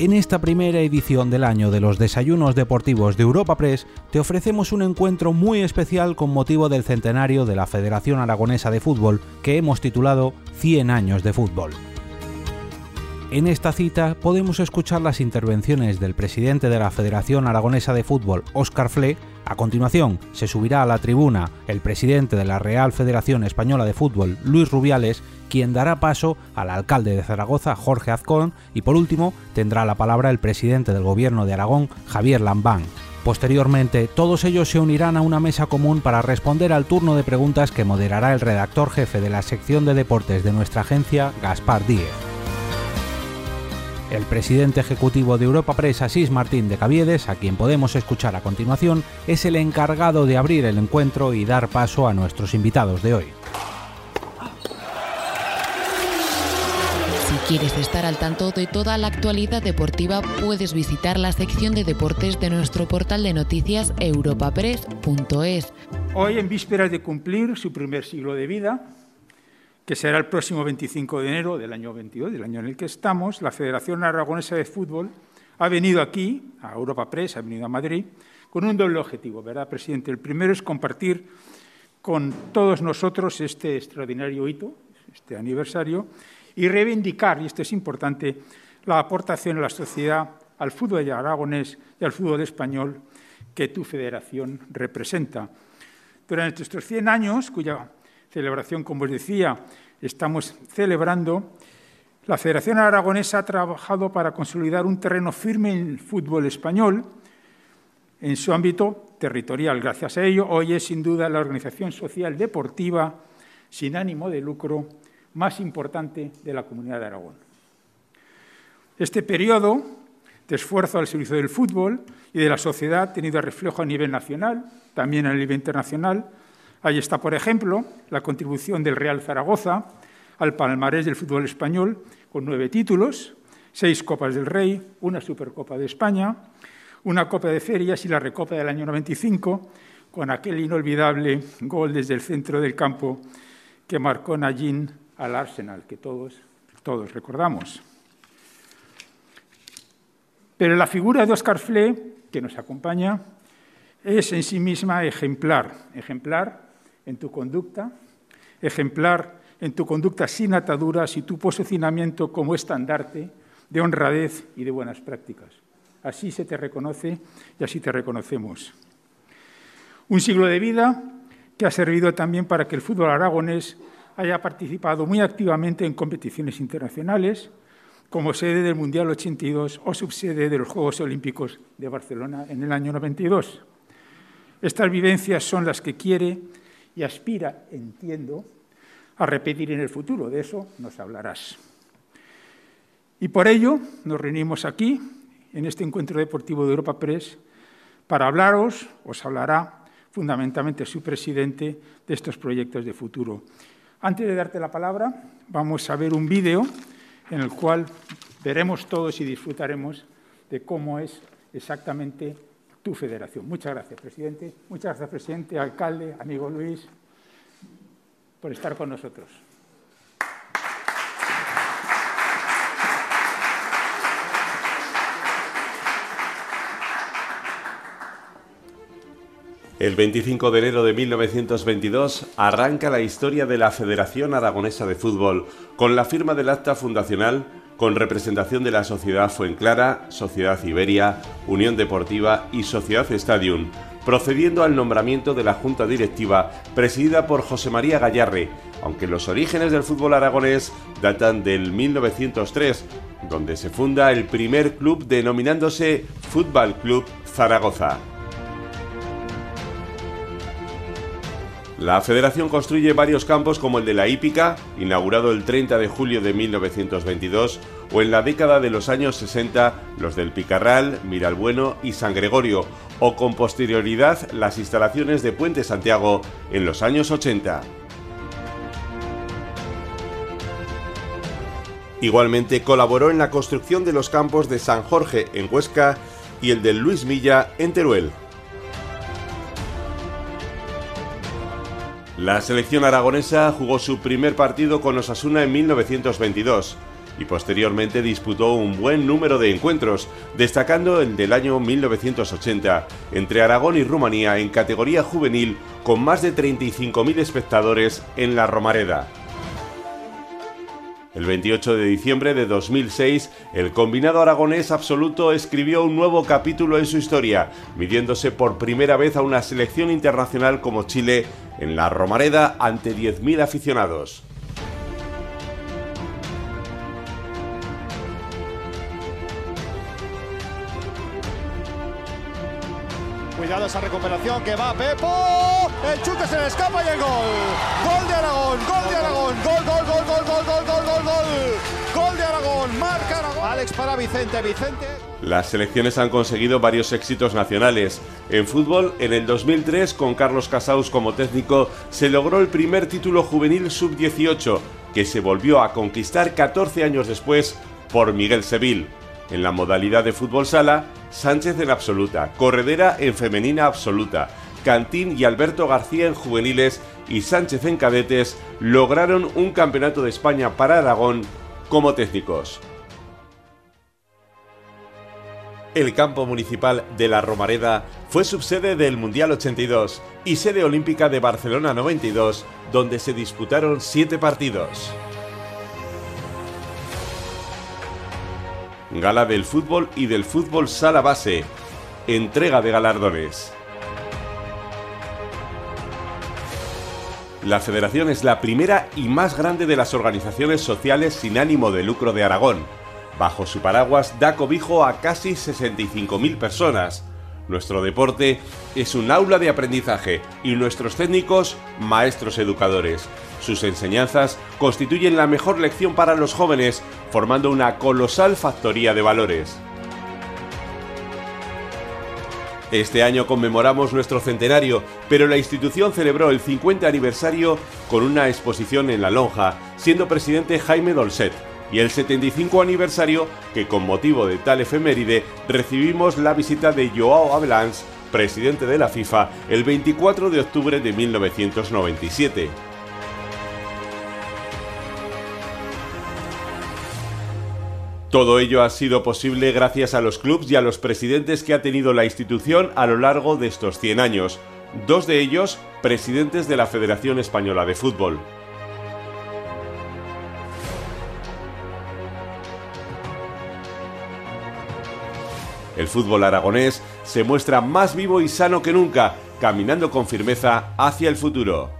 En esta primera edición del año de los desayunos deportivos de Europa Press te ofrecemos un encuentro muy especial con motivo del centenario de la Federación Aragonesa de Fútbol que hemos titulado 100 años de fútbol. En esta cita podemos escuchar las intervenciones del presidente de la Federación Aragonesa de Fútbol, Óscar Fle. A continuación, se subirá a la tribuna el presidente de la Real Federación Española de Fútbol, Luis Rubiales, quien dará paso al alcalde de Zaragoza, Jorge Azcón, y por último tendrá la palabra el presidente del Gobierno de Aragón, Javier Lambán. Posteriormente, todos ellos se unirán a una mesa común para responder al turno de preguntas que moderará el redactor jefe de la sección de deportes de nuestra agencia, Gaspar Díez. El presidente ejecutivo de Europa Press, Asís Martín de Caviedes, a quien podemos escuchar a continuación, es el encargado de abrir el encuentro y dar paso a nuestros invitados de hoy. Quieres estar al tanto de toda la actualidad deportiva, puedes visitar la sección de deportes de nuestro portal de noticias europapress.es. Hoy, en vísperas de cumplir su primer siglo de vida, que será el próximo 25 de enero del año 22, del año en el que estamos, la Federación Aragonesa de Fútbol ha venido aquí, a Europa Press, ha venido a Madrid, con un doble objetivo, ¿verdad, presidente? El primero es compartir con todos nosotros este extraordinario hito, este aniversario, y reivindicar, y esto es importante, la aportación a la sociedad, al fútbol aragonés y al fútbol español que tu federación representa. Durante estos 100 años, cuya celebración, como os decía, estamos celebrando, la Federación Aragonesa ha trabajado para consolidar un terreno firme en el fútbol español en su ámbito territorial. Gracias a ello, hoy es sin duda la organización social deportiva sin ánimo de lucro más importante de la comunidad de Aragón. Este periodo de esfuerzo al servicio del fútbol y de la sociedad ha tenido reflejo a nivel nacional, también a nivel internacional, Ahí está, por ejemplo, la contribución del Real Zaragoza al palmarés del fútbol español, con nueve títulos, seis Copas del Rey, una Supercopa de España, una Copa de Ferias y la Recopa del año 95, con aquel inolvidable gol desde el centro del campo que marcó Najin al Arsenal, que todos, todos recordamos. Pero la figura de Oscar Fle, que nos acompaña, es en sí misma ejemplar, ejemplar en tu conducta, ejemplar en tu conducta sin ataduras y tu posicionamiento como estandarte de honradez y de buenas prácticas. Así se te reconoce y así te reconocemos. Un siglo de vida que ha servido también para que el fútbol aragonés haya participado muy activamente en competiciones internacionales, como sede del Mundial 82 o subsede de los Juegos Olímpicos de Barcelona en el año 92. Estas vivencias son las que quiere y aspira, entiendo, a repetir en el futuro. De eso nos hablarás. Y por ello nos reunimos aquí, en este encuentro deportivo de Europa Press, para hablaros, os hablará fundamentalmente su presidente de estos proyectos de futuro. Antes de darte la palabra, vamos a ver un vídeo en el cual veremos todos y disfrutaremos de cómo es exactamente tu federación. Muchas gracias, presidente. Muchas gracias, presidente, alcalde, amigo Luis, por estar con nosotros. El 25 de enero de 1922 arranca la historia de la Federación Aragonesa de Fútbol con la firma del acta fundacional con representación de la Sociedad Fuenclara, Sociedad Iberia, Unión Deportiva y Sociedad Stadium, procediendo al nombramiento de la Junta Directiva presidida por José María Gallarre, aunque los orígenes del fútbol aragonés datan del 1903, donde se funda el primer club denominándose Fútbol Club Zaragoza. La federación construye varios campos como el de la Hípica, inaugurado el 30 de julio de 1922, o en la década de los años 60 los del Picarral, Miralbueno y San Gregorio, o con posterioridad las instalaciones de Puente Santiago en los años 80. Igualmente colaboró en la construcción de los campos de San Jorge en Huesca y el del Luis Milla en Teruel. La selección aragonesa jugó su primer partido con Osasuna en 1922 y posteriormente disputó un buen número de encuentros, destacando el del año 1980 entre Aragón y Rumanía en categoría juvenil con más de 35.000 espectadores en la Romareda. El 28 de diciembre de 2006, el combinado aragonés absoluto escribió un nuevo capítulo en su historia, midiéndose por primera vez a una selección internacional como Chile en la Romareda ante 10.000 aficionados. Cuidado esa recuperación que va Pepo. El chute se le escapa y el gol. Gol de Aragón, gol de Aragón. Gol, gol, gol, gol, gol, gol, gol, gol, gol. De Aragón, marca Aragón. Alex para Vicente, Vicente. Las selecciones han conseguido varios éxitos nacionales. En fútbol, en el 2003, con Carlos Casaus como técnico, se logró el primer título juvenil sub-18, que se volvió a conquistar 14 años después por Miguel Seville. En la modalidad de fútbol sala, Sánchez en absoluta, Corredera en femenina absoluta, Cantín y Alberto García en juveniles y Sánchez en cadetes lograron un campeonato de España para Aragón como técnicos. El campo municipal de la Romareda fue subsede del Mundial 82 y sede olímpica de Barcelona 92, donde se disputaron siete partidos. Gala del Fútbol y del Fútbol Sala Base. Entrega de galardones. La federación es la primera y más grande de las organizaciones sociales sin ánimo de lucro de Aragón. Bajo su paraguas da cobijo a casi 65.000 personas. Nuestro deporte es un aula de aprendizaje y nuestros técnicos maestros educadores. Sus enseñanzas constituyen la mejor lección para los jóvenes, formando una colosal factoría de valores. Este año conmemoramos nuestro centenario, pero la institución celebró el 50 aniversario con una exposición en la lonja, siendo presidente Jaime Dolcet, y el 75 aniversario que con motivo de tal efeméride recibimos la visita de Joao Avalanche, presidente de la FIFA, el 24 de octubre de 1997. Todo ello ha sido posible gracias a los clubes y a los presidentes que ha tenido la institución a lo largo de estos 100 años, dos de ellos presidentes de la Federación Española de Fútbol. El fútbol aragonés se muestra más vivo y sano que nunca, caminando con firmeza hacia el futuro.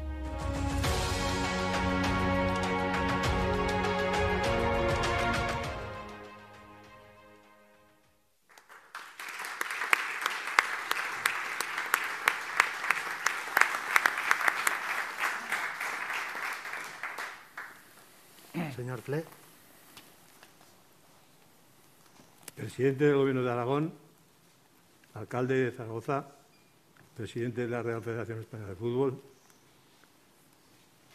Presidente del Gobierno de Aragón, alcalde de Zaragoza, presidente de la Real Federación Española de Fútbol,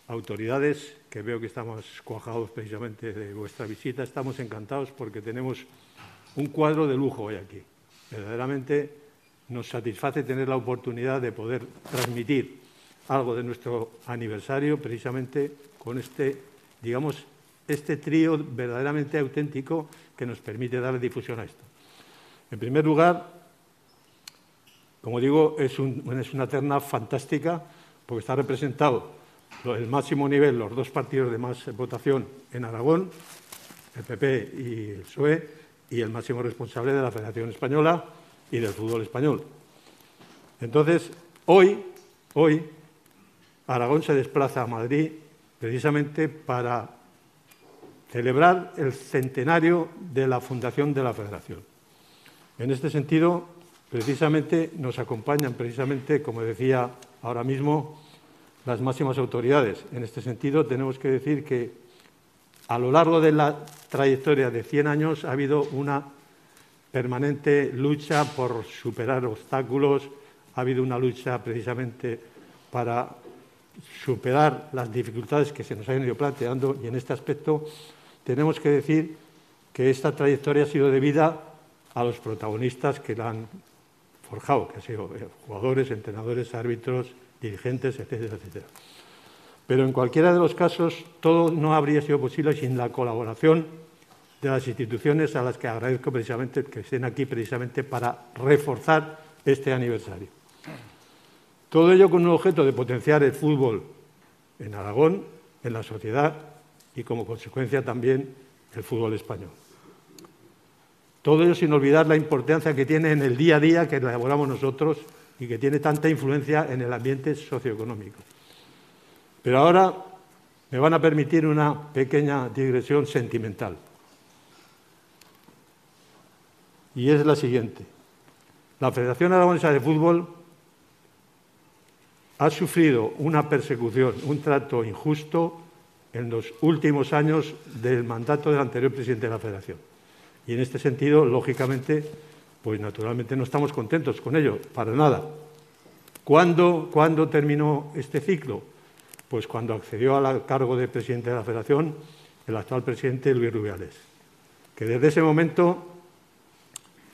autoridades, que veo que estamos cuajados precisamente de vuestra visita, estamos encantados porque tenemos un cuadro de lujo hoy aquí. Verdaderamente nos satisface tener la oportunidad de poder transmitir algo de nuestro aniversario precisamente con este, digamos, este trío verdaderamente auténtico que nos permite darle difusión a esto. En primer lugar, como digo, es, es una terna fantástica porque está representado el máximo nivel, los dos partidos de más votación en Aragón, el PP y el PSOE, y el máximo responsable de la Federación Española y del fútbol español. Entonces, hoy, hoy, Aragón se desplaza a Madrid precisamente para celebrar el centenario de la fundación de la Federación. En este sentido, precisamente nos acompañan, precisamente, como decía ahora mismo, las máximas autoridades. En este sentido, tenemos que decir que a lo largo de la trayectoria de 100 años ha habido una permanente lucha por superar obstáculos, ha habido una lucha precisamente para superar las dificultades que se nos han ido planteando y en este aspecto tenemos que decir que esta trayectoria ha sido debida a los protagonistas que la han forjado, que han sido eh, jugadores, entrenadores, árbitros, dirigentes, etcétera, etcétera. Pero en cualquiera de los casos todo no habría sido posible sin la colaboración de las instituciones a las que agradezco precisamente que estén aquí precisamente para reforzar este aniversario. Todo ello con un objeto de potenciar el fútbol en Aragón, en la sociedad y como consecuencia también el fútbol español. Todo ello sin olvidar la importancia que tiene en el día a día que elaboramos nosotros y que tiene tanta influencia en el ambiente socioeconómico. Pero ahora me van a permitir una pequeña digresión sentimental. Y es la siguiente. La Federación Aragonesa de Fútbol ha sufrido una persecución, un trato injusto en los últimos años del mandato del anterior presidente de la Federación. Y en este sentido, lógicamente, pues naturalmente no estamos contentos con ello, para nada. ¿Cuándo, ¿Cuándo, terminó este ciclo? Pues cuando accedió al cargo de presidente de la Federación el actual presidente Luis Rubiales, que desde ese momento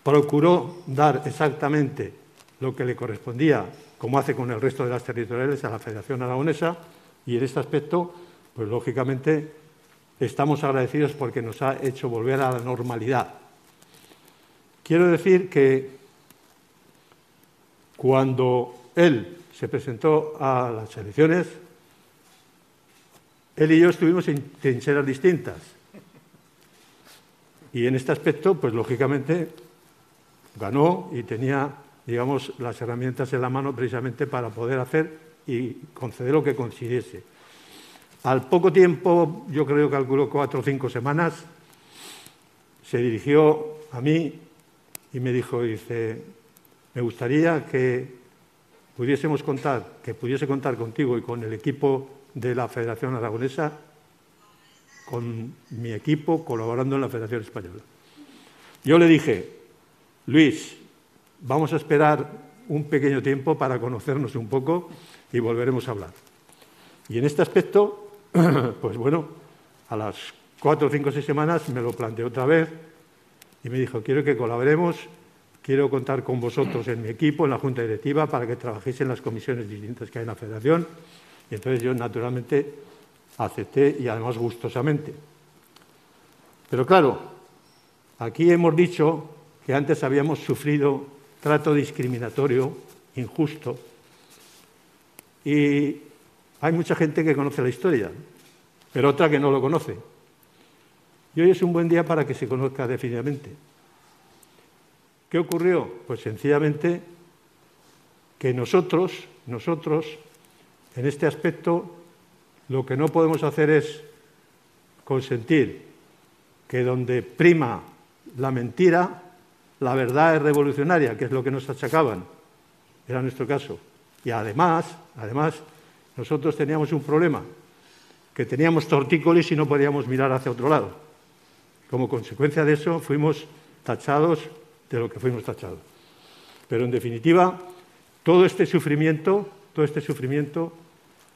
procuró dar exactamente lo que le correspondía, como hace con el resto de las territoriales, a la Federación Aragonesa, y en este aspecto, pues lógicamente estamos agradecidos porque nos ha hecho volver a la normalidad. Quiero decir que cuando él se presentó a las elecciones, él y yo estuvimos en trincheras distintas. Y en este aspecto, pues lógicamente, ganó y tenía, digamos, las herramientas en la mano precisamente para poder hacer y conceder lo que consiguiese. Al poco tiempo, yo creo que calculó cuatro o cinco semanas, se dirigió a mí y me dijo, dice, me gustaría que pudiésemos contar, que pudiese contar contigo y con el equipo de la Federación Aragonesa, con mi equipo colaborando en la Federación Española. Yo le dije, Luis, vamos a esperar un pequeño tiempo para conocernos un poco y volveremos a hablar. Y en este aspecto pues bueno, a las cuatro, cinco seis semanas me lo planteó otra vez y me dijo, quiero que colaboremos, quiero contar con vosotros en mi equipo, en la Junta Directiva, para que trabajéis en las comisiones distintas que hay en la Federación. Y entonces yo, naturalmente, acepté y además gustosamente. Pero claro, aquí hemos dicho que antes habíamos sufrido trato discriminatorio, injusto, y hay mucha gente que conoce la historia, pero otra que no lo conoce. Y hoy es un buen día para que se conozca definitivamente. ¿Qué ocurrió? Pues sencillamente que nosotros, nosotros, en este aspecto, lo que no podemos hacer es consentir que donde prima la mentira, la verdad es revolucionaria, que es lo que nos achacaban. Era nuestro caso. Y además, además, nosotros teníamos un problema, que teníamos tortícolis y no podíamos mirar hacia otro lado. Como consecuencia de eso fuimos tachados de lo que fuimos tachados. Pero en definitiva, todo este sufrimiento, todo este sufrimiento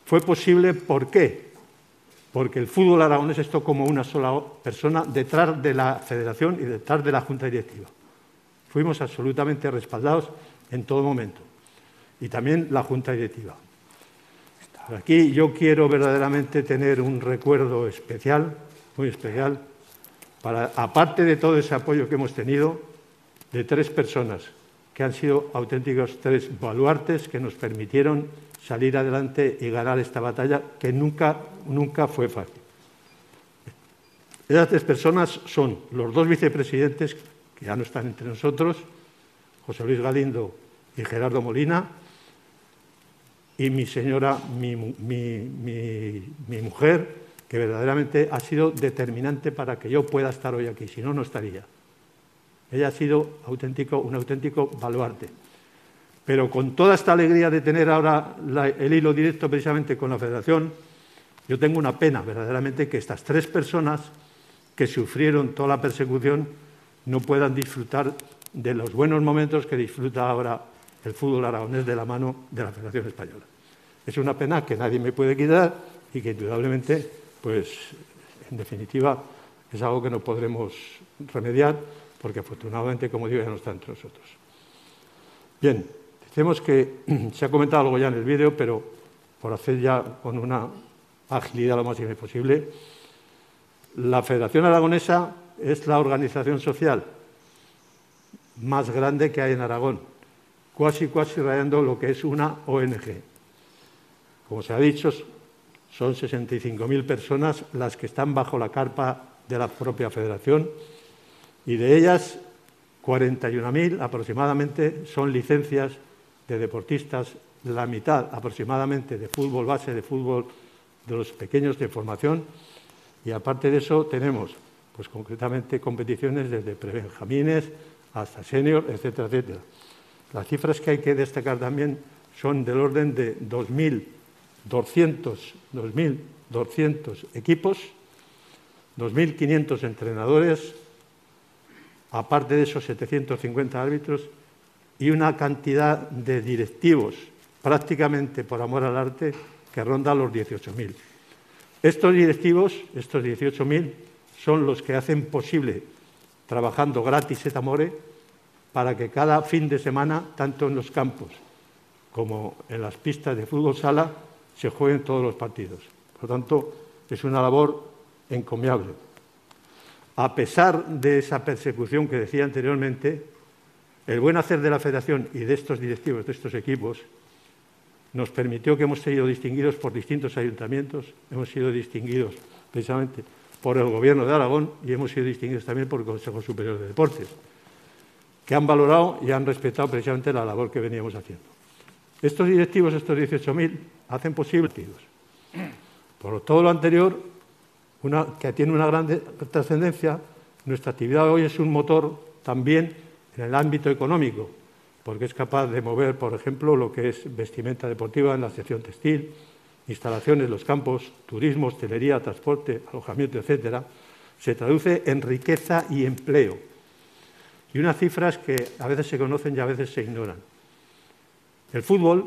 fue posible ¿por qué? Porque el fútbol aragonés esto como una sola persona detrás de la federación y detrás de la junta directiva. Fuimos absolutamente respaldados en todo momento. Y también la junta directiva. Aquí yo quiero verdaderamente tener un recuerdo especial, muy especial, para, aparte de todo ese apoyo que hemos tenido, de tres personas que han sido auténticos tres baluartes que nos permitieron salir adelante y ganar esta batalla que nunca, nunca fue fácil. Esas tres personas son los dos vicepresidentes que ya no están entre nosotros, José Luis Galindo y Gerardo Molina, y mi señora, mi, mujer, que verdaderamente ha sido determinante para que yo pueda estar hoy aquí, si no, no estaría. Ella ha sido auténtico, un auténtico baluarte. Pero con toda esta alegría de tener ahora el hilo directo precisamente con la Federación, yo tengo una pena verdaderamente que estas tres personas que sufrieron toda la persecución no puedan disfrutar de los buenos momentos que disfruta ahora el fútbol aragonés de la mano de la Federación Española. Es una pena que nadie me puede quitar y que indudablemente, pues, en definitiva, es algo que no podremos remediar porque afortunadamente, como digo, ya no está entre nosotros. Bien, decimos que se ha comentado algo ya en el vídeo, pero por hacer ya con una agilidad lo más posible, la Federación Aragonesa es la organización social más grande que hay en Aragón, casi casi rayando lo que es una ONG. Como se ha dicho, son 65.000 personas las que están bajo la carpa de la propia federación y de ellas 41.000 aproximadamente son licencias de deportistas, la mitad aproximadamente de fútbol base, de fútbol de los pequeños de formación y aparte de eso tenemos pues concretamente competiciones desde prebenjamines hasta senior, etcétera, etcétera. Las cifras que hay que destacar también son del orden de 2.000 2.200 equipos, 2.500 entrenadores, aparte de esos 750 árbitros, y una cantidad de directivos, prácticamente por amor al arte, que ronda los 18.000. Estos directivos, estos 18.000, son los que hacen posible, trabajando gratis et amore, para que cada fin de semana, tanto en los campos como en las pistas de fútbol sala, se jueguen todos los partidos. Por lo tanto, es una labor encomiable. A pesar de esa persecución que decía anteriormente, el buen hacer de la Federación y de estos directivos, de estos equipos, nos permitió que hemos sido distinguidos por distintos ayuntamientos, hemos sido distinguidos precisamente por el Gobierno de Aragón y hemos sido distinguidos también por el Consejo Superior de Deportes, que han valorado y han respetado precisamente la labor que veníamos haciendo. Estos directivos, estos 18.000, hacen posible Por todo lo anterior, que tiene una gran trascendencia, nuestra actividad hoy es un motor también en el ámbito económico, porque es capaz de mover, por ejemplo, lo que es vestimenta deportiva en la sección textil, instalaciones, los campos, turismo, hostelería, transporte, alojamiento, etcétera, se traduce en riqueza y empleo. Y unas cifras que a veces se conocen y a veces se ignoran. El fútbol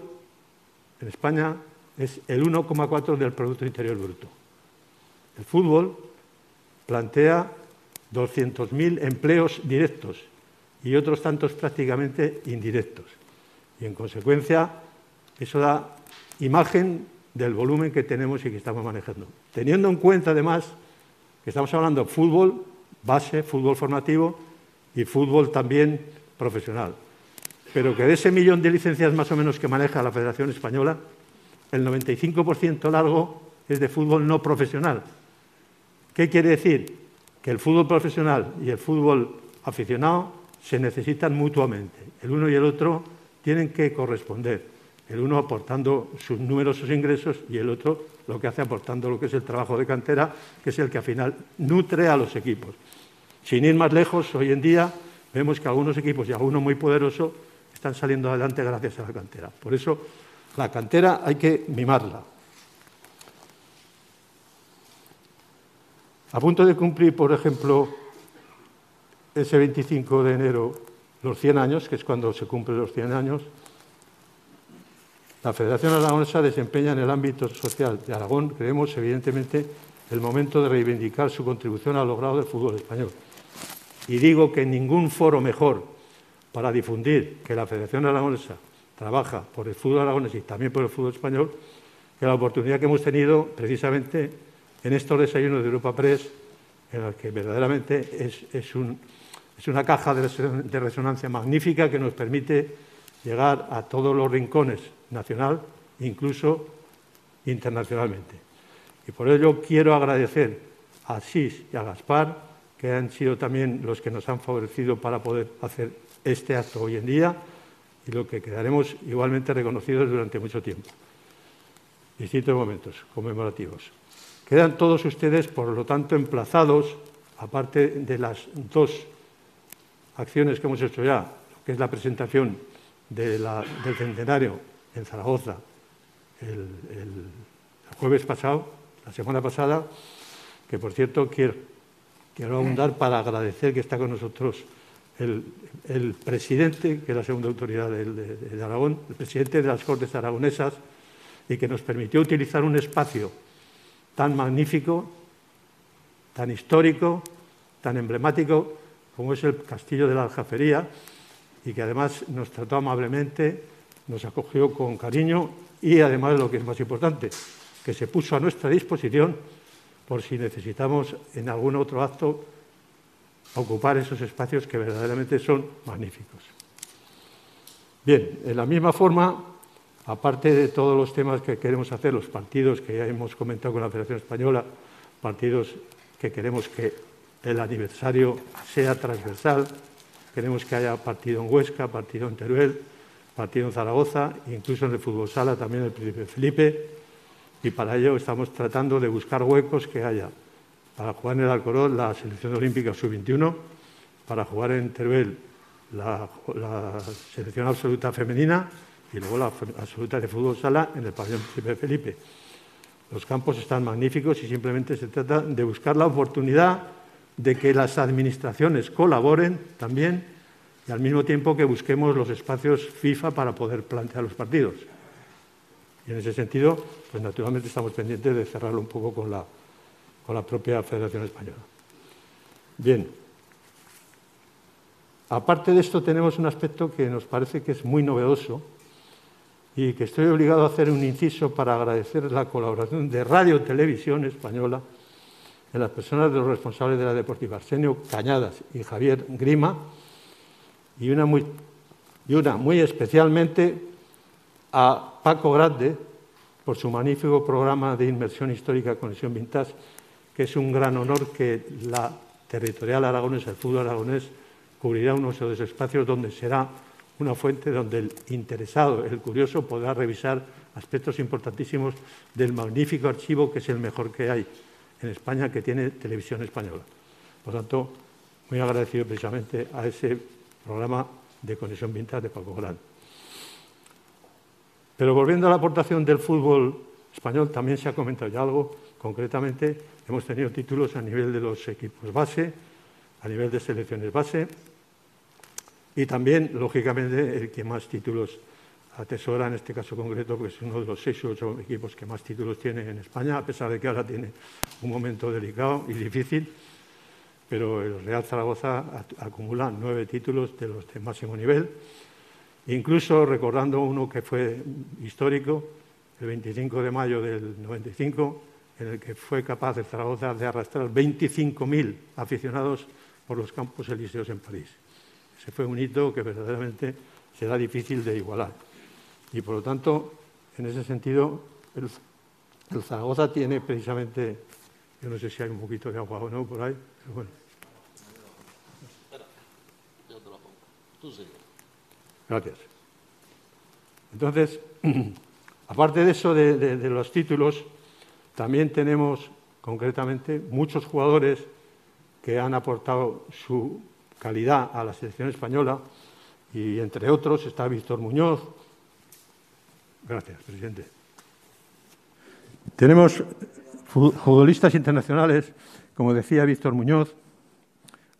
en España es el 1,4 del Producto Interior Bruto. El fútbol plantea 200.000 empleos directos y otros tantos prácticamente indirectos. Y en consecuencia, eso da imagen del volumen que tenemos y que estamos manejando. Teniendo en cuenta, además, que estamos hablando de fútbol base, fútbol formativo y fútbol también profesional pero que de ese millón de licencias más o menos que maneja la Federación Española, el 95% largo es de fútbol no profesional. ¿Qué quiere decir? Que el fútbol profesional y el fútbol aficionado se necesitan mutuamente. El uno y el otro tienen que corresponder. El uno aportando sus numerosos ingresos y el otro lo que hace aportando lo que es el trabajo de cantera, que es el que al final nutre a los equipos. Sin ir más lejos, hoy en día vemos que algunos equipos y algunos muy poderosos están saliendo adelante gracias a la cantera. Por eso la cantera hay que mimarla. A punto de cumplir, por ejemplo, ese 25 de enero los 100 años, que es cuando se cumplen los 100 años, la Federación Aragonesa desempeña en el ámbito social de Aragón, creemos, evidentemente, el momento de reivindicar su contribución al logrado del fútbol español. Y digo que ningún foro mejor para difundir que la Federación Aragonesa trabaja por el fútbol aragonés y también por el fútbol español, que la oportunidad que hemos tenido precisamente en estos desayunos de Europa Press, en los que verdaderamente es, una caja de resonancia magnífica que nos permite llegar a todos los rincones nacional, incluso internacionalmente. Y por ello quiero agradecer a SIS y a Gaspar, que han sido también los que nos han favorecido para poder hacer este acto hoy en día y lo que quedaremos igualmente reconocidos durante mucho tiempo. Distintos momentos conmemorativos. Quedan todos ustedes, por lo tanto, emplazados, aparte de las dos acciones que hemos hecho ya, que es la presentación del centenario en Zaragoza el, jueves pasado, la semana pasada, que por cierto quiero, quiero abundar para agradecer que está con nosotros el, presidente, que es la segunda autoridad de, Aragón, el presidente de las Cortes Aragonesas, y que nos permitió utilizar un espacio tan magnífico, tan histórico, tan emblemático como es el Castillo de la Aljafería, y que además nos trató amablemente, nos acogió con cariño y además lo que es más importante, que se puso a nuestra disposición por si necesitamos en algún otro acto ocupar esos espacios que verdaderamente son magníficos. Bien, en la misma forma, aparte de todos los temas que queremos hacer, los partidos que ya hemos comentado con la Federación Española, partidos que queremos que el aniversario sea transversal, queremos que haya partido en Huesca, partido en Teruel, partido en Zaragoza, incluso en el fútbol sala también el Príncipe Felipe, y para ello estamos tratando de buscar huecos que haya para jugar en el Alcorón la selección olímpica sub-21, para jugar en Teruel la, selección absoluta femenina y luego la absoluta de fútbol sala en el pabellón Príncipe Felipe. Los campos están magníficos y simplemente se trata de buscar la oportunidad de que las administraciones colaboren también y al mismo tiempo que busquemos los espacios FIFA para poder plantear los partidos. Y en ese sentido, pues naturalmente estamos pendientes de cerrarlo un poco con la, con la propia Federación Española. Bien. Aparte de esto, tenemos un aspecto que nos parece que es muy novedoso y que estoy obligado a hacer un inciso para agradecer la colaboración de Radio Televisión Española en las personas de los responsables de la Deportiva, Arsenio Cañadas y Javier Grima, y una muy, y una muy especialmente a Paco Grande por su magnífico programa de inmersión histórica Conexión Vintage, que es un gran honor que la territorial aragonesa, el fútbol aragonés, cubrirá unos de los espacios donde será una fuente donde el interesado, el curioso, podrá revisar aspectos importantísimos del magnífico archivo que es el mejor que hay en España que tiene televisión española. Por tanto, muy agradecido precisamente a ese programa de conexión vintage de Paco Gran. Pero volviendo a la aportación del fútbol español, también se ha comentado ya algo. Concretamente, hemos tenido títulos a nivel de los equipos base, a nivel de selecciones base, y también, lógicamente, el que más títulos atesora en este caso concreto, porque es uno de los seis o ocho equipos que más títulos tiene en España, a pesar de que ahora tiene un momento delicado y difícil, pero el Real Zaragoza acumula nueve títulos de los de máximo nivel, incluso recordando uno que fue histórico, el 25 de mayo del 95, en el que fue capaz el Zaragoza de arrastrar 25.000 aficionados por los campos elíseos en París. Ese fue un hito que verdaderamente será difícil de igualar. Y por lo tanto, en ese sentido, el, Zaragoza tiene precisamente, yo no sé si hay un poquito de agua o no por ahí, pero bueno. Gracias. Entonces, aparte de eso, de, los títulos, también tenemos concretamente muchos jugadores que han aportado su calidad a la selección española y entre otros está Víctor Muñoz, Gracias, presidente. Tenemos futbolistas internacionales, como decía Víctor Muñoz,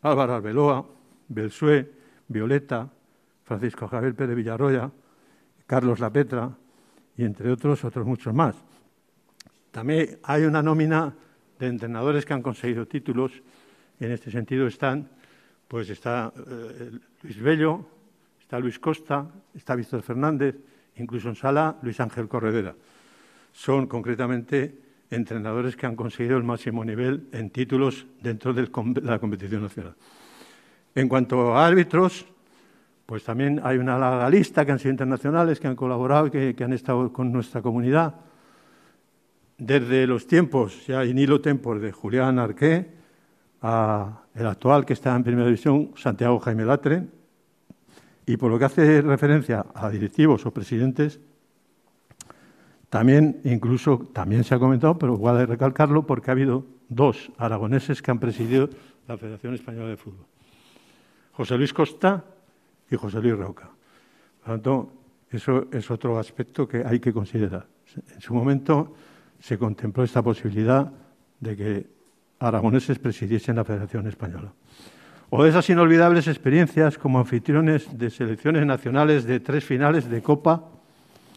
Álvaro Arbeloa, Belsué, Violeta, Francisco Javier Pérez Villarroya, Carlos Lapetra y entre otros, otros muchos más. También hay una nómina de entrenadores que han conseguido títulos. En este sentido están, pues está eh, Luis Bello, está Luis Costa, está Víctor Fernández, incluso en sala Luis Ángel Corredera. Son concretamente entrenadores que han conseguido el máximo nivel en títulos dentro de la competición nacional. En cuanto a árbitros, pues también hay una larga lista que han sido internacionales, que han colaborado que, han estado con nuestra comunidad. Desde los tiempos, ya in hilo tempos, de Julián Arqué, a el actual que está en primera división, Santiago Jaime Latre, y por lo que hace referencia a directivos o presidentes, también, incluso, también se ha comentado, pero igual de recalcarlo, porque ha habido dos aragoneses que han presidido la Federación Española de Fútbol. José Luis Costa y José Luis Roca. Por lo tanto, eso es otro aspecto que hay que considerar. En su momento se contempló esta posibilidad de que aragoneses presidiesen la Federación Española o de esas inolvidables experiencias como anfitriones de selecciones nacionales de tres finales de Copa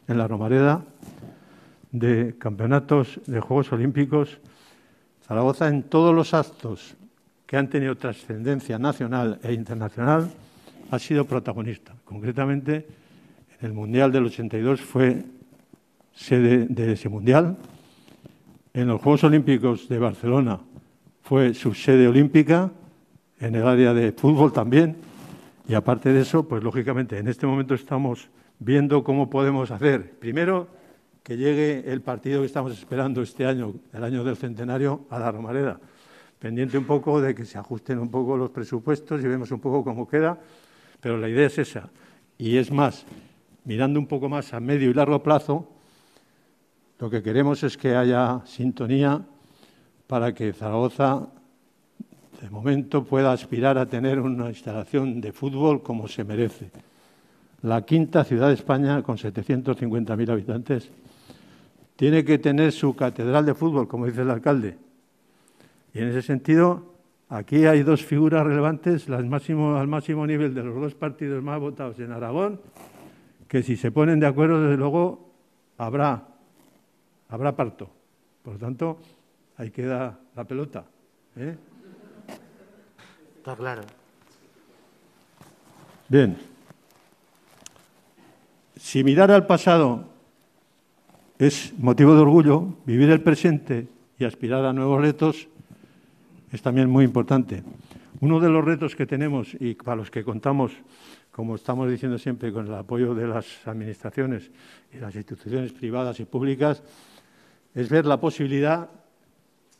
en la Romareda, de campeonatos de Juegos Olímpicos. Zaragoza en todos los actos que han tenido trascendencia nacional e internacional ha sido protagonista. Concretamente, en el Mundial del 82 fue sede de ese Mundial. En los Juegos Olímpicos de Barcelona fue su sede olímpica en el área de fútbol también. Y aparte de eso, pues lógicamente en este momento estamos viendo cómo podemos hacer, primero, que llegue el partido que estamos esperando este año, el año del centenario, a la Romareda. Pendiente un poco de que se ajusten un poco los presupuestos y vemos un poco cómo queda, pero la idea es esa. Y es más, mirando un poco más a medio y largo plazo, lo que queremos es que haya sintonía para que Zaragoza, de momento, pueda aspirar a tener una instalación de fútbol como se merece. La quinta ciudad de España, con 750.000 habitantes, tiene que tener su catedral de fútbol, como dice el alcalde. Y en ese sentido, aquí hay dos figuras relevantes al máximo nivel de los dos partidos más votados en Aragón, que si se ponen de acuerdo, desde luego, habrá, habrá parto. Por lo tanto, ahí queda la pelota. ¿eh? Está claro. Bien. Si mirar al pasado es motivo de orgullo, vivir el presente y aspirar a nuevos retos es también muy importante. Uno de los retos que tenemos y para los que contamos, como estamos diciendo siempre, con el apoyo de las administraciones y las instituciones privadas y públicas, es ver la posibilidad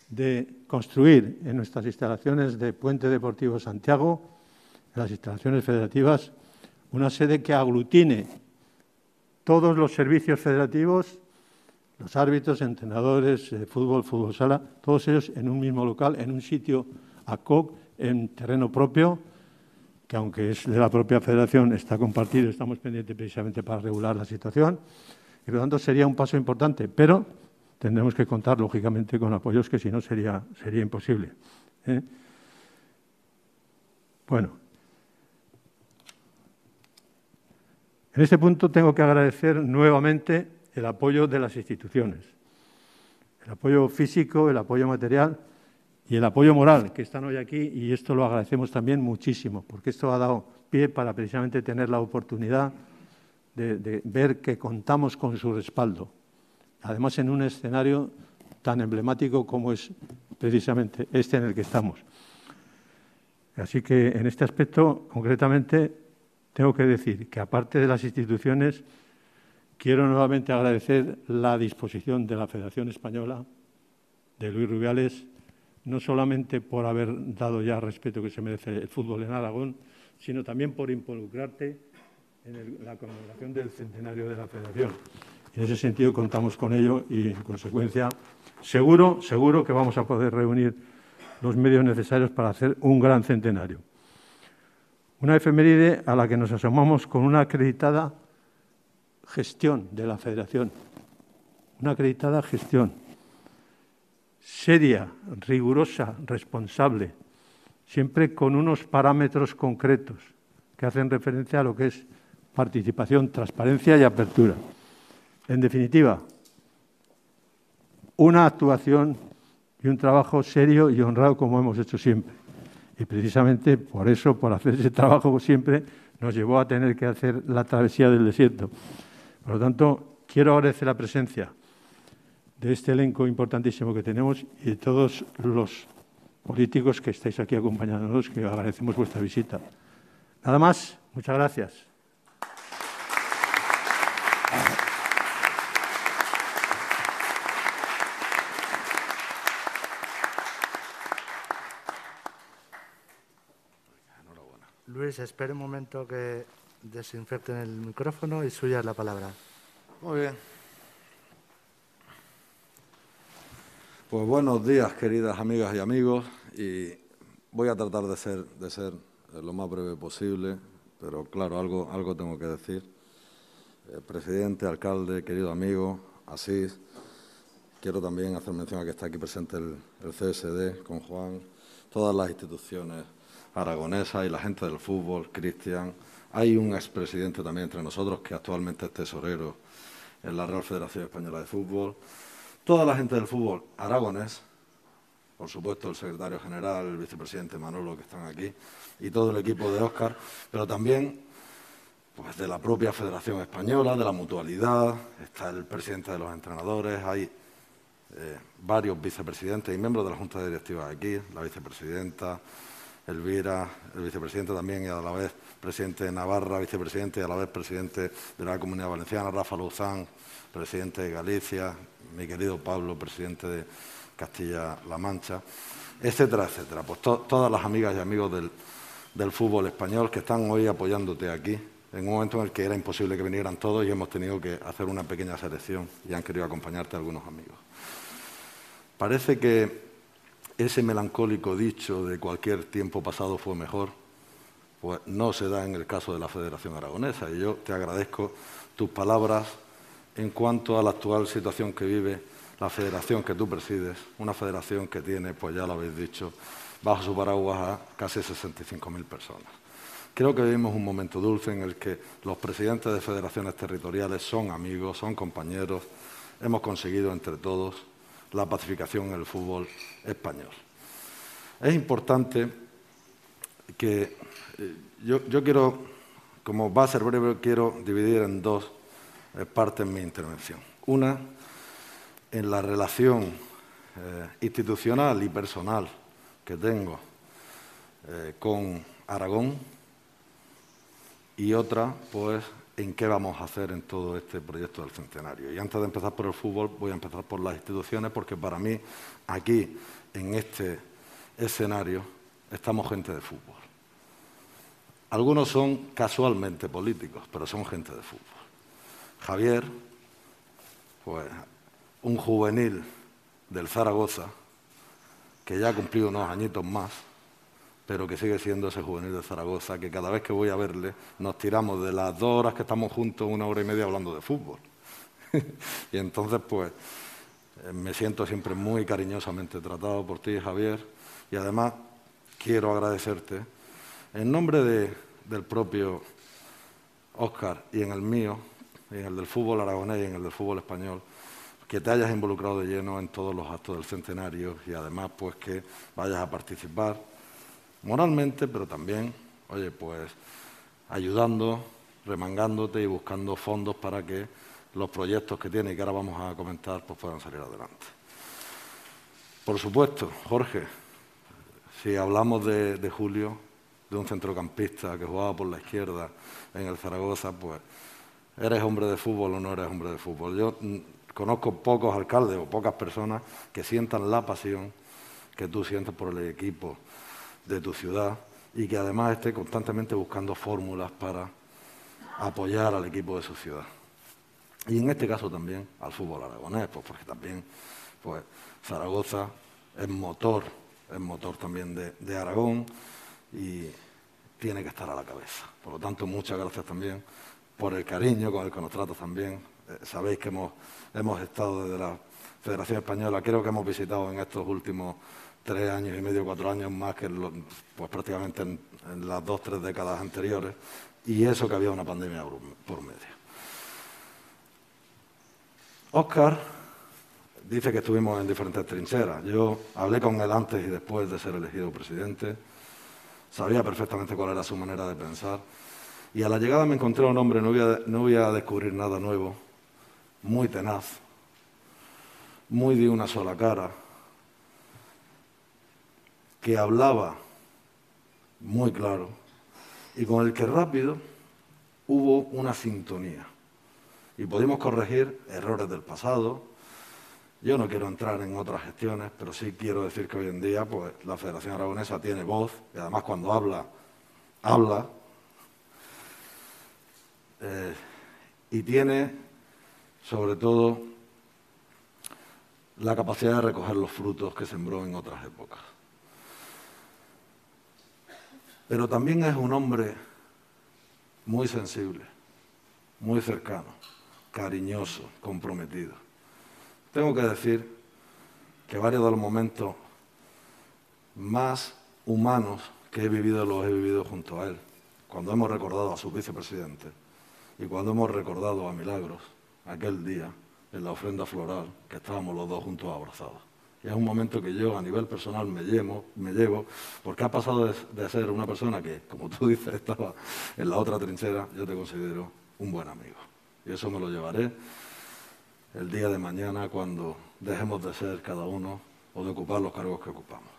de construir en nuestras instalaciones de Puente Deportivo Santiago, en las instalaciones federativas, una sede que aglutine todos los servicios federativos los árbitros, entrenadores de fútbol, fútbol sala, todos ellos en un mismo local, en un sitio ACOC, en terreno propio, que aunque es de la propia federación, está compartido, estamos pendientes precisamente para regular la situación, y por lo tanto sería un paso importante, pero tendremos que contar, lógicamente, con apoyos que si no sería, sería imposible. ¿eh? Bueno, en este punto tengo que agradecer nuevamente el apoyo de las instituciones, el apoyo físico, el apoyo material y el apoyo moral que están hoy aquí y esto lo agradecemos también muchísimo porque esto ha dado pie para precisamente tener la oportunidad de, ver que contamos con su respaldo, además en un escenario tan emblemático como es precisamente este en el que estamos. Así que en este aspecto, concretamente, tengo que decir que aparte de las instituciones, Quiero nuevamente agradecer la disposición de la Federación Española, de Luis Rubiales, no solamente por haber dado ya respeto que se merece el fútbol en Aragón, sino también por involucrarte en la conmemoración del centenario de la Federación. En ese sentido contamos con ello y, en consecuencia, seguro, seguro que vamos a poder reunir los medios necesarios para hacer un gran centenario. Una efeméride a la que nos asomamos con una acreditada gestión de la federación, una acreditada gestión seria, rigurosa, responsable, siempre con unos parámetros concretos que hacen referencia a lo que es participación, transparencia y apertura. En definitiva, una actuación y un trabajo serio y honrado como hemos hecho siempre. Y precisamente por eso, por hacer ese trabajo siempre, nos llevó a tener que hacer la travesía del desierto. Por lo tanto, quiero agradecer la presencia de este elenco importantísimo que tenemos y de todos los políticos que estáis aquí acompañándonos, que agradecemos vuestra visita. Nada más, muchas gracias. Luis, espere un momento que desinfecten el micrófono y suya la palabra. Muy bien. Pues buenos días, queridas amigas y amigos, y voy a tratar de ser, de ser lo más breve posible, pero claro, algo, algo tengo que decir. Eh, presidente, alcalde, querido amigo, Asís, quiero también hacer mención a que está aquí presente el, el CSD con Juan, todas las instituciones aragonesas y la gente del fútbol, Cristian, hay un expresidente también entre nosotros que actualmente es tesorero en la Real Federación Española de Fútbol. Toda la gente del fútbol aragonés, por supuesto el secretario general, el vicepresidente Manolo que están aquí y todo el equipo de Óscar, pero también pues, de la propia Federación Española, de la mutualidad, está el presidente de los entrenadores, hay eh, varios vicepresidentes y miembros de la Junta Directiva aquí, la vicepresidenta, Elvira, el vicepresidente también y a la vez presidente de Navarra, vicepresidente y a la vez presidente de la Comunidad Valenciana, Rafa Luzán, presidente de Galicia, mi querido Pablo, presidente de Castilla-La Mancha, etcétera, etcétera. Pues todas las amigas y amigos del, del fútbol español que están hoy apoyándote aquí, en un momento en el que era imposible que vinieran todos y hemos tenido que hacer una pequeña selección y han querido acompañarte algunos amigos. Parece que ese melancólico dicho de cualquier tiempo pasado fue mejor, pues no se da en el caso de la Federación Aragonesa. Y yo te agradezco tus palabras en cuanto a la actual situación que vive la federación que tú presides, una federación que tiene, pues ya lo habéis dicho, bajo su paraguas a casi 65.000 personas. Creo que vivimos un momento dulce en el que los presidentes de federaciones territoriales son amigos, son compañeros, hemos conseguido entre todos la pacificación en el fútbol español. Es importante que eh, yo, quiero, como va a ser breve, quiero dividir en dos eh, partes mi intervención. Una, en la relación eh, institucional y personal que tengo con Aragón y otra, pues, en qué vamos a hacer en todo este proyecto del centenario. Y antes de empezar por el fútbol, voy a empezar por las instituciones, porque para mí, aquí, en este escenario, estamos gente de fútbol. Algunos son casualmente políticos, pero son gente de fútbol. Javier, pues, un juvenil del Zaragoza, que ya ha cumplido unos añitos más, pero que sigue siendo ese juvenil de Zaragoza, que cada vez que voy a verle nos tiramos de las dos horas que estamos juntos, una hora y media hablando de fútbol. y entonces, pues, eh, me siento siempre muy cariñosamente tratado por ti, Javier, y además quiero agradecerte, en nombre del propio Óscar y en el mío, en el del fútbol aragonés y en el del fútbol español, que te hayas involucrado de lleno en todos los actos del centenario y además pues que vayas a participar moralmente, pero también, oye, pues ayudando, remangándote y buscando fondos para que los proyectos que tiene y que ahora vamos a comentar pues puedan salir adelante. Por supuesto, Jorge, si hablamos de, de Julio, de un centrocampista que jugaba por la izquierda en el Zaragoza, pues ¿eres hombre de fútbol o no eres hombre de fútbol? Yo mm, conozco pocos alcaldes o pocas personas que sientan la pasión que tú sientes por el equipo, de tu ciudad y que además esté constantemente buscando fórmulas para apoyar al equipo de su ciudad. Y en este caso también al fútbol aragonés, pues porque también pues, Zaragoza es motor, es motor también de, Aragón y tiene que estar a la cabeza. Por lo tanto, muchas gracias también por el cariño con el que nos tratas también. Eh, sabéis que hemos, hemos estado desde la Federación Española, creo que hemos visitado en estos últimos tres años y medio, cuatro años más que pues prácticamente en, las dos, tres décadas anteriores, y eso que había una pandemia por, medio. Oscar dice que estuvimos en diferentes trincheras. Yo hablé con él antes y después de ser elegido presidente, sabía perfectamente cuál era su manera de pensar, y a la llegada me encontré a un hombre, no no voy a descubrir nada nuevo, muy tenaz, muy de una sola cara, que hablaba muy claro y con el que rápido hubo una sintonía. Y pudimos corregir errores del pasado. Yo no quiero entrar en otras gestiones, pero sí quiero decir que hoy en día pues, la Federación Aragonesa tiene voz y además cuando habla, habla. Eh, y tiene, sobre todo, la capacidad de recoger los frutos que sembró en otras épocas. Pero también es un hombre muy sensible, muy cercano, cariñoso, comprometido. Tengo que decir que varios de los momentos más humanos que he vivido los he vivido junto a él, cuando hemos recordado a su vicepresidente y cuando hemos recordado a Milagros aquel día en la ofrenda floral que estábamos los dos juntos abrazados. Y es un momento que yo a nivel personal me llevo, me llevo porque ha pasado de, ser una persona que, como tú dices, estaba en la otra trinchera, yo te considero un buen amigo. Y eso me lo llevaré el día de mañana cuando dejemos de ser cada uno o de ocupar los cargos que ocupamos.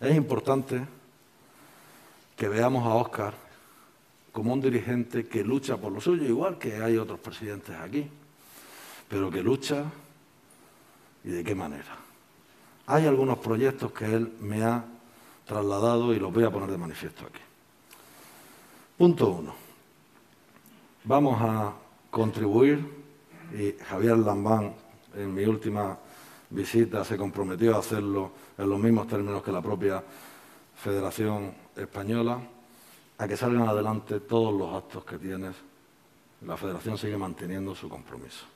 Es importante que veamos a Óscar como un dirigente que lucha por lo suyo, igual que hay otros presidentes aquí, pero que lucha y de qué manera. Hay algunos proyectos que él me ha trasladado y los voy a poner de manifiesto aquí. Punto uno. Vamos a contribuir, y Javier Lambán en mi última visita se comprometió a hacerlo en los mismos términos que la propia Federación Española, a que salgan adelante todos los actos que tienes. La Federación sigue manteniendo su compromiso.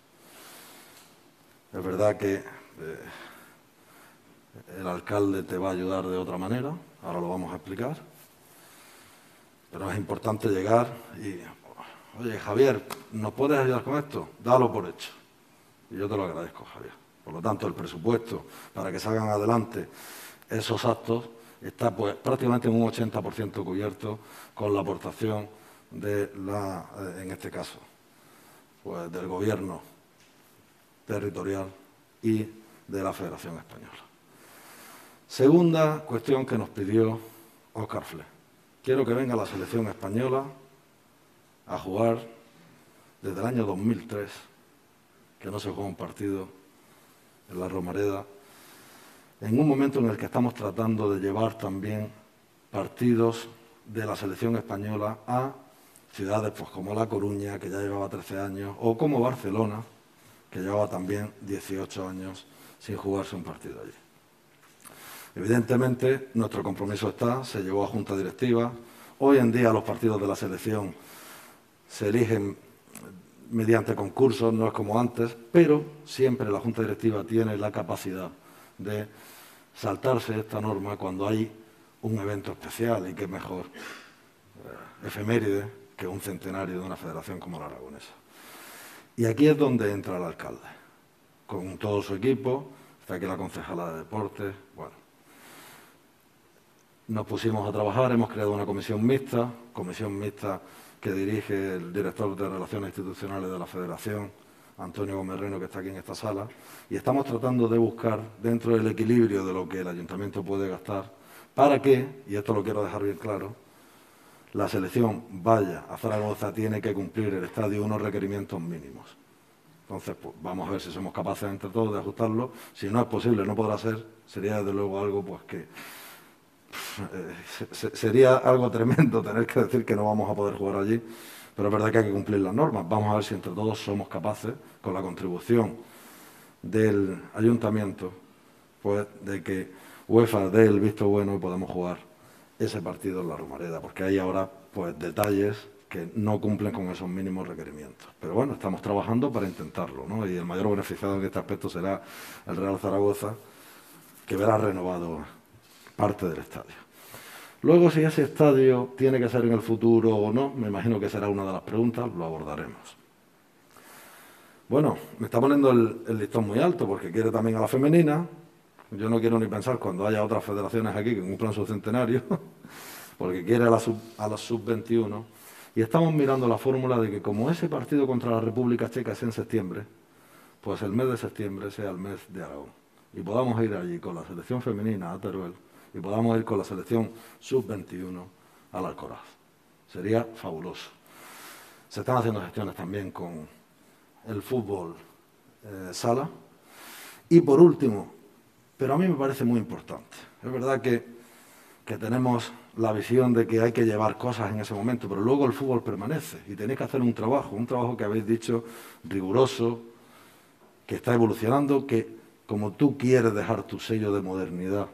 Es verdad que eh, el alcalde te va a ayudar de otra manera, ahora lo vamos a explicar, pero es importante llegar y, oye Javier, ¿nos puedes ayudar con esto? Dalo por hecho. Y yo te lo agradezco, Javier. Por lo tanto, el presupuesto para que salgan adelante esos actos está pues, prácticamente en un 80% cubierto con la aportación de la, eh, en este caso, pues, del gobierno territorial y de la Federación Española. Segunda cuestión que nos pidió Oscar Fle. Quiero que venga la selección española a jugar desde el año 2003, que no se juega un partido en la Romareda, en un momento en el que estamos tratando de llevar también partidos de la selección española a ciudades pues, como La Coruña, que ya llevaba 13 años, o como Barcelona, que llevaba también 18 años sin jugarse un partido allí. Evidentemente, nuestro compromiso está, se llevó a junta directiva. Hoy en día los partidos de la selección se eligen mediante concursos, no es como antes, pero siempre la junta directiva tiene la capacidad de saltarse esta norma cuando hay un evento especial y que mejor eh, efeméride que un centenario de una federación como la aragonesa. Y aquí es donde entra el alcalde, con todo su equipo, está aquí la concejala de deportes, bueno. Nos pusimos a trabajar, hemos creado una comisión mixta, comisión mixta que dirige el director de Relaciones Institucionales de la Federación, Antonio Gomerreno, que está aquí en esta sala, y estamos tratando de buscar dentro del equilibrio de lo que el ayuntamiento puede gastar, para que, y esto lo quiero dejar bien claro, la selección vaya a Zaragoza, tiene que cumplir el estadio unos requerimientos mínimos. Entonces, pues, vamos a ver si somos capaces entre todos de ajustarlo. Si no es posible, no podrá ser, sería desde luego algo pues que eh, sería algo tremendo tener que decir que no vamos a poder jugar allí, pero es verdad que hay que cumplir las normas. Vamos a ver si entre todos somos capaces, con la contribución del ayuntamiento, pues de que UEFA dé el visto bueno y podamos jugar ese partido en la Romareda, porque hay ahora pues detalles que no cumplen con esos mínimos requerimientos. Pero bueno, estamos trabajando para intentarlo, ¿no? Y el mayor beneficiado en este aspecto será el Real Zaragoza, que verá renovado parte del estadio. Luego, si ese estadio tiene que ser en el futuro o no, me imagino que será una de las preguntas, lo abordaremos. Bueno, me está poniendo el, listón muy alto porque quiere también a la femenina, yo no quiero ni pensar cuando haya otras federaciones aquí que cumplan su centenario, porque quiere a la sub-21. y estamos mirando la fórmula de que como ese partido contra la República Checa es en septiembre, pues el mes de septiembre sea el mes de Aragón. Y podamos ir allí con la selección femenina a Teruel y podamos ir con la selección sub-21 al Alcoraz. Sería fabuloso. Se están haciendo gestiones también con el fútbol eh, sala. Y por último, pero a mí me parece muy importante. Es verdad que, que, tenemos la visión de que hay que llevar cosas en ese momento, pero luego el fútbol permanece y tenéis que hacer un trabajo, un trabajo que habéis dicho riguroso, que está evolucionando, que como tú quieres dejar tu sello de modernidad,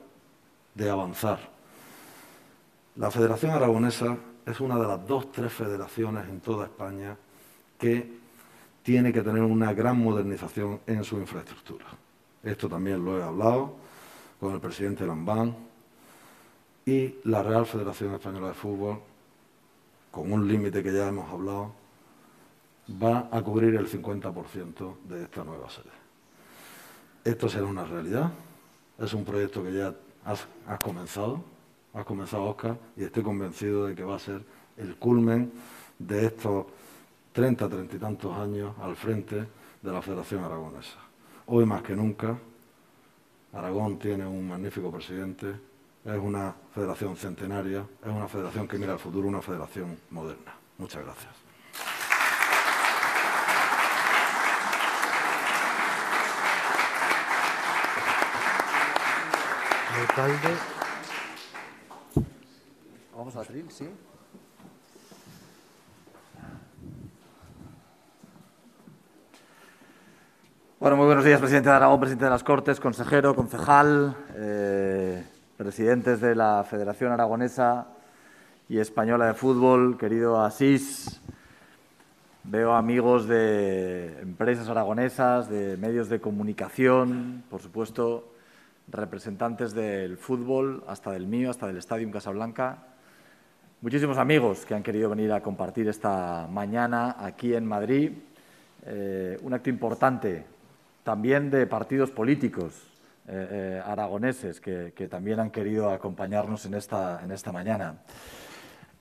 de avanzar. La Federación Aragonesa es una de las dos, tres federaciones en toda España que tiene que tener una gran modernización en su infraestructura. Esto también lo he hablado con el presidente Lambán y la Real Federación Española de Fútbol, con un límite que ya hemos hablado, va a cubrir el 50% de esta nueva sede. Esto será una realidad, es un proyecto que ya has, comenzado, has comenzado Oscar, y estoy convencido de que va a ser el culmen de estos 30, 30 y tantos años al frente de la Federación Aragonesa. Hoy más que nunca, Aragón tiene un magnífico presidente, es una federación centenaria, es una federación que mira al futuro, una federación moderna. Muchas gracias. Vamos a atril, sí. Bueno, muy buenos días, presidente de Aragón, presidente de las Cortes, consejero, concejal, eh, presidentes de la Federación Aragonesa y Española de Fútbol, querido Asís. Veo amigos de empresas aragonesas, de medios de comunicación, por supuesto, representantes del fútbol, hasta del mío, hasta del Estadio Casablanca. Muchísimos amigos que han querido venir a compartir esta mañana aquí en Madrid. Eh, un acto importante también de partidos políticos eh, eh, aragoneses que, también han querido acompañarnos en esta, en esta mañana.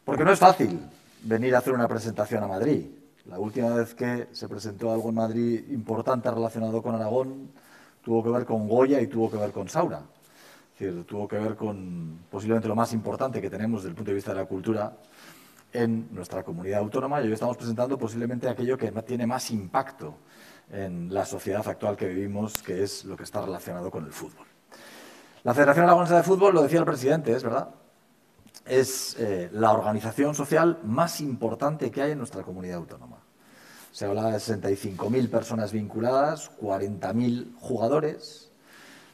Porque no es fácil venir a hacer una presentación a Madrid. La última vez que se presentó algo en Madrid importante relacionado con Aragón tuvo que ver con Goya y tuvo que ver con Saura. Es decir, tuvo que ver con posiblemente lo más importante que tenemos desde el punto de vista de la cultura en nuestra comunidad autónoma y hoy estamos presentando posiblemente aquello que tiene más impacto en la sociedad actual que vivimos, que es lo que está relacionado con el fútbol. La Federación Aragonesa de Fútbol, lo decía el presidente, es verdad, es eh, la organización social más importante que hay en nuestra comunidad autónoma. Se habla de 65.000 personas vinculadas, 40.000 jugadores.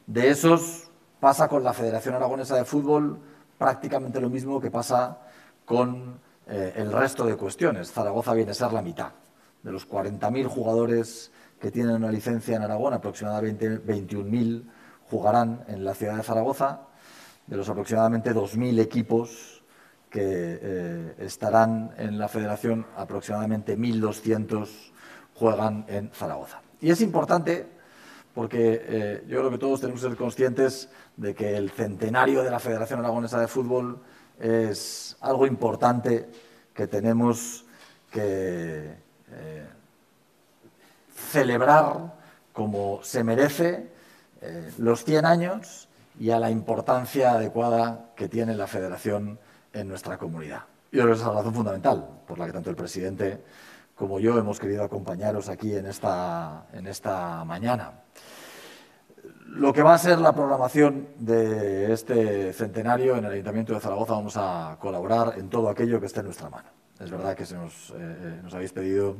De esos pasa con la Federación Aragonesa de Fútbol prácticamente lo mismo que pasa con eh, el resto de cuestiones. Zaragoza viene a ser la mitad. De los 40.000 jugadores que tienen una licencia en Aragón, aproximadamente 21.000 jugarán en la ciudad de Zaragoza, de los aproximadamente 2.000 equipos que eh, estarán en la federación, aproximadamente 1.200 juegan en Zaragoza. Y es importante porque eh, yo creo que todos tenemos que ser conscientes de que el centenario de la Federación Aragonesa de Fútbol es algo importante que tenemos que eh, celebrar como se merece los 100 años y a la importancia adecuada que tiene la federación en nuestra comunidad. Y que es la razón fundamental por la que tanto el presidente como yo hemos querido acompañaros aquí en esta, en esta mañana. Lo que va a ser la programación de este centenario en el Ayuntamiento de Zaragoza vamos a colaborar en todo aquello que esté en nuestra mano. Es verdad que se nos, eh, nos habéis pedido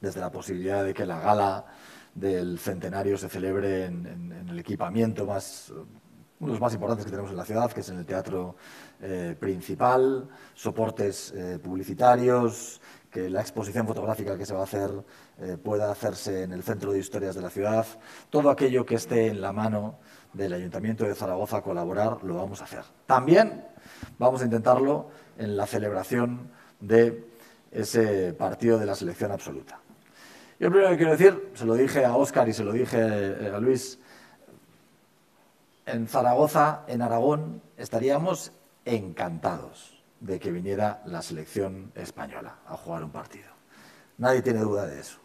desde la posibilidad de que la gala del centenario se celebre en, el equipamiento más, uno de los más importantes que tenemos en la ciudad, que es en el teatro eh, principal, soportes eh, publicitarios, que la exposición fotográfica que se va a hacer eh, pueda hacerse en el Centro de Historias de la ciudad. Todo aquello que esté en la mano del Ayuntamiento de Zaragoza a colaborar, lo vamos a hacer. También vamos a intentarlo en la celebración de ese partido de la selección absoluta. Yo primero que quiero decir, se lo dije a Óscar y se lo dije a Luis, en Zaragoza, en Aragón, estaríamos encantados de que viniera la selección española a jugar un partido. Nadie tiene duda de eso.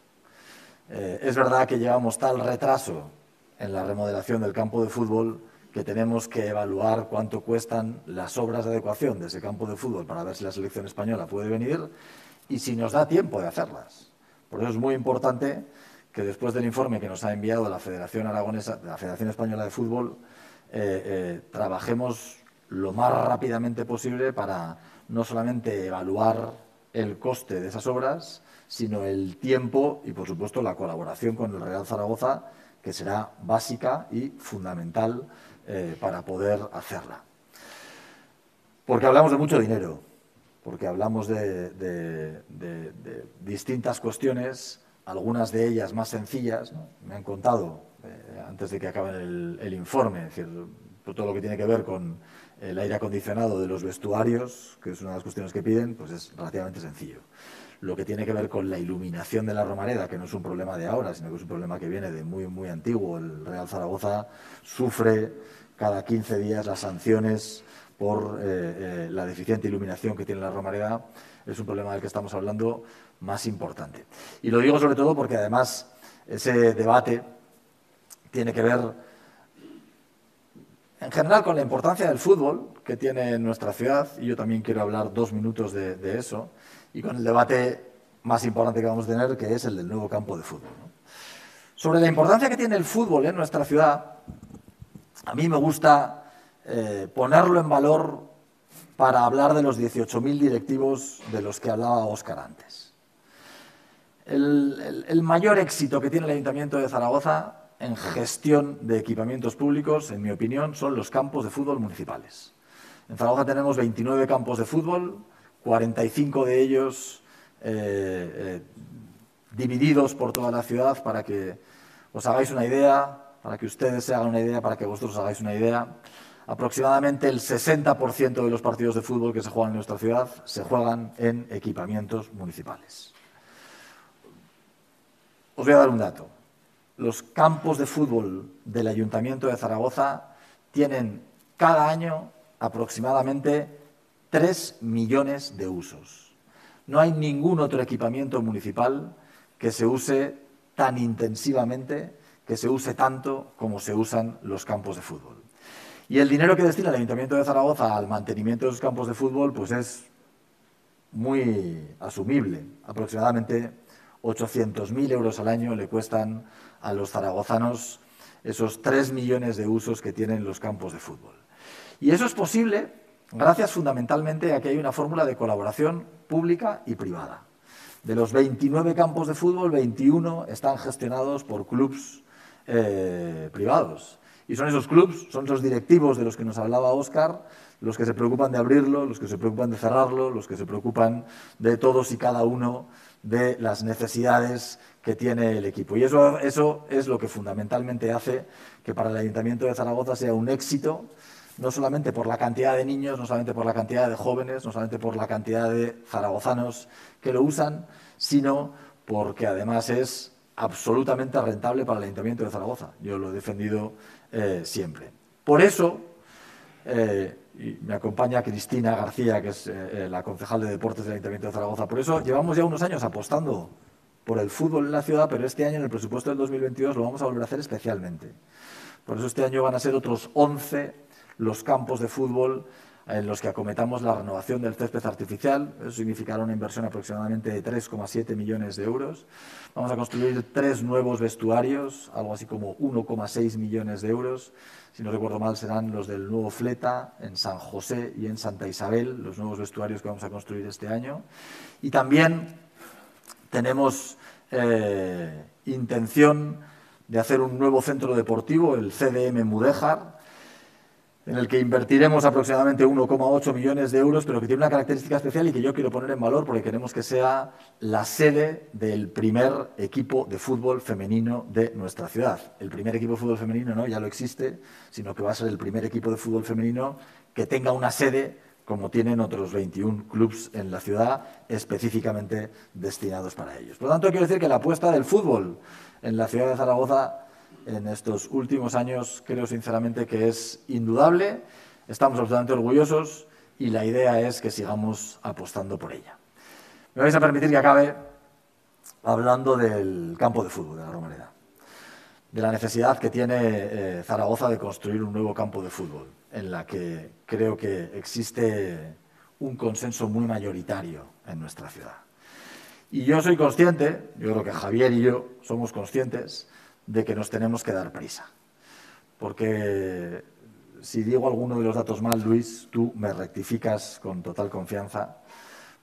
Eh, es verdad que llevamos tal retraso en la remodelación del campo de fútbol que tenemos que evaluar cuánto cuestan las obras de adecuación de ese campo de fútbol para ver si la selección española puede venir y si nos da tiempo de hacerlas. Por eso es muy importante que después del informe que nos ha enviado la Federación Aragonesa, la Federación Española de Fútbol, eh, eh, trabajemos lo más rápidamente posible para no solamente evaluar el coste de esas obras, sino el tiempo y, por supuesto, la colaboración con el Real Zaragoza, que será básica y fundamental eh, para poder hacerla. Porque hablamos de mucho dinero, porque hablamos de, distintas cuestiones, algunas de ellas más sencillas. Me han contado, eh, antes de que acabe el, informe, es decir, todo lo que tiene que ver con el aire acondicionado de los vestuarios, que es una de las cuestiones que piden, pues es relativamente sencillo. Lo que tiene que ver con la iluminación de la Romareda, que no es un problema de ahora, sino que es un problema que viene de muy, muy antiguo. El Real Zaragoza sufre cada 15 días las sanciones por eh, eh, la deficiente iluminación que tiene la Romareda, es un problema del que estamos hablando más importante. Y lo digo sobre todo porque además ese debate tiene que ver en general con la importancia del fútbol que tiene en nuestra ciudad, y yo también quiero hablar dos minutos de, eso, y con el debate más importante que vamos a tener, que es el del nuevo campo de fútbol. Sobre la importancia que tiene el fútbol en nuestra ciudad, a mí me gusta eh, ponerlo en valor para hablar de los 18.000 directivos de los que hablaba Óscar antes. El mayor éxito que tiene el Ayuntamiento de Zaragoza en gestión de equipamientos públicos, en mi opinión, son los campos de fútbol municipales. En Zaragoza tenemos 29 campos de fútbol, 45 de ellos eh, eh, divididos por toda la ciudad para que os hagáis una idea, para que ustedes se hagan una idea, para que vosotros os hagáis una idea. Aproximadamente el 60% de los partidos de fútbol que se juegan en nuestra ciudad se juegan en equipamientos municipales. Os voy a dar un dato. Los campos de fútbol del Ayuntamiento de Zaragoza tienen cada año aproximadamente 3 millones de usos. No hay ningún otro equipamiento municipal que se use tan intensivamente, que se use tanto como se usan los campos de fútbol. Y el dinero que destina el Ayuntamiento de Zaragoza al mantenimiento de los campos de fútbol pues es muy asumible. Aproximadamente 800.000 euros al año le cuestan a los zaragozanos esos 3 millones de usos que tienen los campos de fútbol. Y eso es posible gracias fundamentalmente a que hay una fórmula de colaboración pública y privada. De los 29 campos de fútbol, 21 están gestionados por clubs eh, privados. Y son esos clubs, son esos directivos de los que nos hablaba Óscar, los que se preocupan de abrirlo, los que se preocupan de cerrarlo, los que se preocupan de todos y cada uno de las necesidades que tiene el equipo. Y eso, eso es lo que fundamentalmente hace que para el Ayuntamiento de Zaragoza sea un éxito no solamente por la cantidad de niños, no solamente por la cantidad de jóvenes, no solamente por la cantidad de zaragozanos que lo usan, sino porque además es absolutamente rentable para el Ayuntamiento de Zaragoza. Yo lo he defendido eh, siempre. Por eso, eh, y me acompaña Cristina García, que es eh, la concejal de deportes del Ayuntamiento de Zaragoza, por eso llevamos ya unos años apostando por el fútbol en la ciudad, pero este año en el presupuesto del 2022 lo vamos a volver a hacer especialmente. Por eso este año van a ser otros 11 los campos de fútbol en los que acometamos la renovación del césped artificial. Eso significará una inversión aproximadamente de 3,7 millones de euros. Vamos a construir tres nuevos vestuarios, algo así como 1,6 millones de euros. Si no recuerdo mal, serán los del nuevo Fleta en San José y en Santa Isabel, los nuevos vestuarios que vamos a construir este año. Y también tenemos eh, intención de hacer un nuevo centro deportivo, el CDM Mudéjar, en el que invertiremos aproximadamente 1,8 millones de euros, pero que tiene una característica especial y que yo quiero poner en valor porque queremos que sea la sede del primer equipo de fútbol femenino de nuestra ciudad. El primer equipo de fútbol femenino no ya lo existe, sino que va a ser el primer equipo de fútbol femenino que tenga una sede como tienen otros 21 clubes en la ciudad específicamente destinados para ellos. Por lo tanto, quiero decir que la apuesta del fútbol en la ciudad de Zaragoza en estos últimos años creo sinceramente que es indudable, estamos absolutamente orgullosos y la idea es que sigamos apostando por ella. Me vais a permitir que acabe hablando del campo de fútbol de la Romareda, de la necesidad que tiene eh, Zaragoza de construir un nuevo campo de fútbol, en la que creo que existe un consenso muy mayoritario en nuestra ciudad. Y yo soy consciente, yo creo que Javier y yo somos conscientes, de que nos tenemos que dar prisa. Porque si digo alguno de los datos mal, Luis, tú me rectificas con total confianza,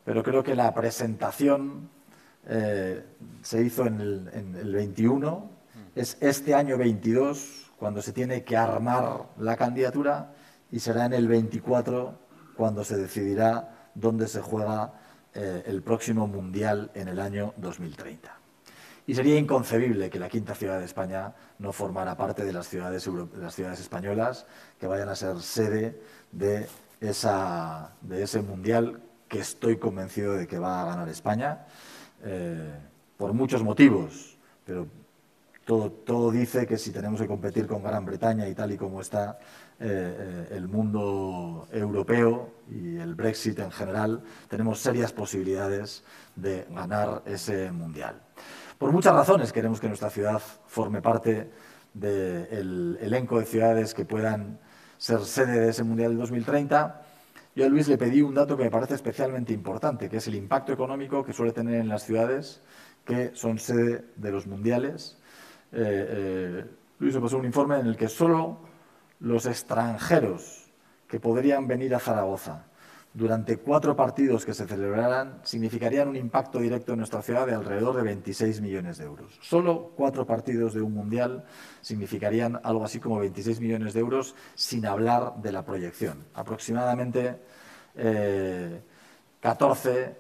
pero creo que la presentación eh, se hizo en el, en el 21, es este año 22 cuando se tiene que armar la candidatura y será en el 24 cuando se decidirá dónde se juega eh, el próximo Mundial en el año 2030. Y sería inconcebible que la quinta ciudad de España no formara parte de las ciudades, de las ciudades españolas que vayan a ser sede de, esa, de ese mundial que estoy convencido de que va a ganar España, eh, por muchos motivos, pero todo, dice que si tenemos que competir con Gran Bretaña y tal y como está eh, el mundo europeo y el Brexit en general, tenemos serias posibilidades de ganar ese mundial. Por muchas razones queremos que nuestra ciudad forme parte del elenco de ciudades que puedan ser sede de ese Mundial del 2030. Yo a Luis le pedí un dato que me parece especialmente importante, que es el impacto económico que suele tener en las ciudades que son sede de los mundiales. Eh, eh, Luis pasó un informe en el que solo los extranjeros que podrían venir a Zaragoza durante cuatro partidos que se celebraran significarían un impacto directo en nuestra ciudad de alrededor de 26 millones de euros. Solo cuatro partidos de un mundial significarían algo así como 26 millones de euros sin hablar de la proyección. Aproximadamente 14 eh,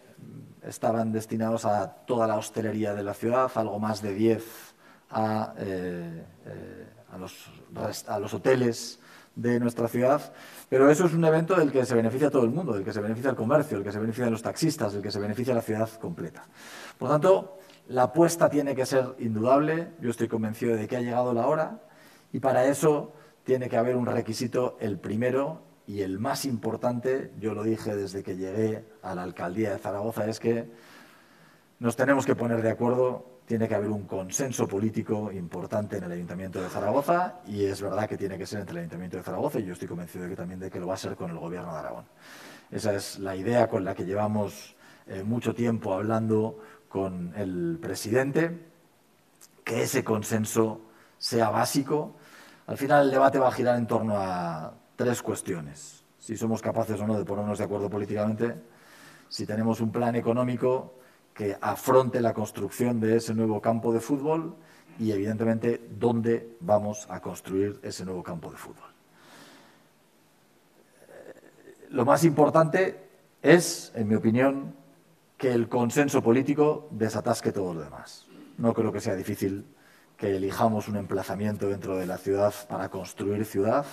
estaban destinados a toda la hostelería de la ciudad, algo más de 10 a, eh, eh, a, los, hoteles de nuestra ciudad pero eso es un evento del que se beneficia todo el mundo, del que se beneficia el comercio, del que se beneficia los taxistas, del que se beneficia la ciudad completa. Por tanto, la apuesta tiene que ser indudable. Yo estoy convencido de que ha llegado la hora y para eso tiene que haber un requisito, el primero y el más importante, yo lo dije desde que llegué a la alcaldía de Zaragoza, es que nos tenemos que poner de acuerdo tiene que haber un consenso político importante en el Ayuntamiento de Zaragoza y es verdad que tiene que ser entre el Ayuntamiento de Zaragoza y yo estoy convencido de que también de que lo va a ser con el Gobierno de Aragón. Esa es la idea con la que llevamos eh, mucho tiempo hablando con el presidente, que ese consenso sea básico. Al final el debate va a girar en torno a tres cuestiones. Si somos capaces o no de ponernos de acuerdo políticamente, si tenemos un plan económico que afronte la construcción de ese nuevo campo de fútbol y, evidentemente, dónde vamos a construir ese nuevo campo de fútbol. Lo más importante es, en mi opinión, que el consenso político desatasque todo lo demás. No creo que sea difícil que elijamos un emplazamiento dentro de la ciudad para construir ciudad,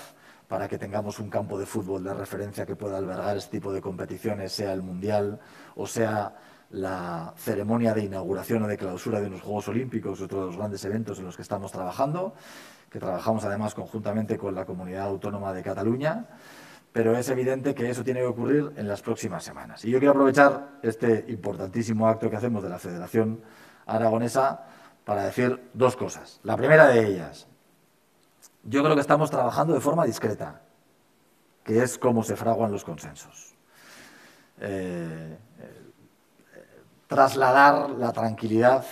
para que tengamos un campo de fútbol de referencia que pueda albergar este tipo de competiciones, sea el Mundial o sea la ceremonia de inauguración o de clausura de los Juegos Olímpicos, otro de los grandes eventos en los que estamos trabajando, que trabajamos además conjuntamente con la Comunidad Autónoma de Cataluña, pero es evidente que eso tiene que ocurrir en las próximas semanas. Y yo quiero aprovechar este importantísimo acto que hacemos de la Federación Aragonesa para decir dos cosas. La primera de ellas, yo creo que estamos trabajando de forma discreta, que es cómo se fraguan los consensos. Eh, trasladar la tranquilidad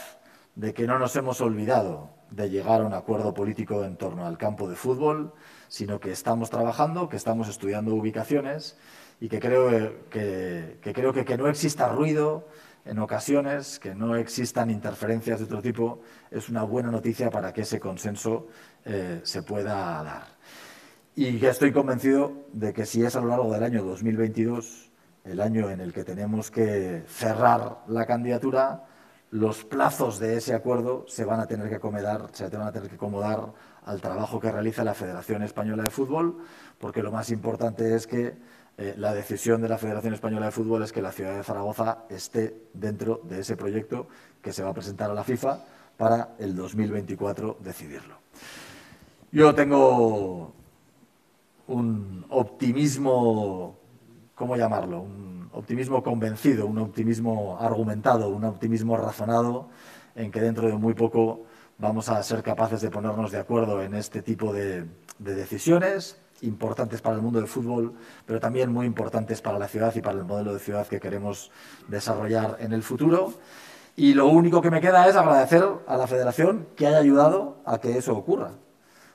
de que no nos hemos olvidado de llegar a un acuerdo político en torno al campo de fútbol, sino que estamos trabajando, que estamos estudiando ubicaciones y que creo que, creo que, que no exista ruido en ocasiones, que no existan interferencias de otro tipo, es una buena noticia para que ese consenso eh, se pueda dar. Y que estoy convencido de que si es a lo largo del año 2022 el año en el que tenemos que cerrar la candidatura, los plazos de ese acuerdo se van a tener que acomodar, se van a tener que acomodar al trabajo que realiza la Federación Española de Fútbol, porque lo más importante es que eh, la decisión de la Federación Española de Fútbol es que la ciudad de Zaragoza esté dentro de ese proyecto que se va a presentar a la FIFA para el 2024 decidirlo. Yo tengo un optimismo ¿cómo llamarlo? Un optimismo convencido, un optimismo argumentado, un optimismo razonado en que dentro de muy poco vamos a ser capaces de ponernos de acuerdo en este tipo de, decisiones importantes para el mundo del fútbol, pero también muy importantes para la ciudad y para el modelo de ciudad que queremos desarrollar en el futuro. Y lo único que me queda es agradecer a la Federación que haya ayudado a que eso ocurra.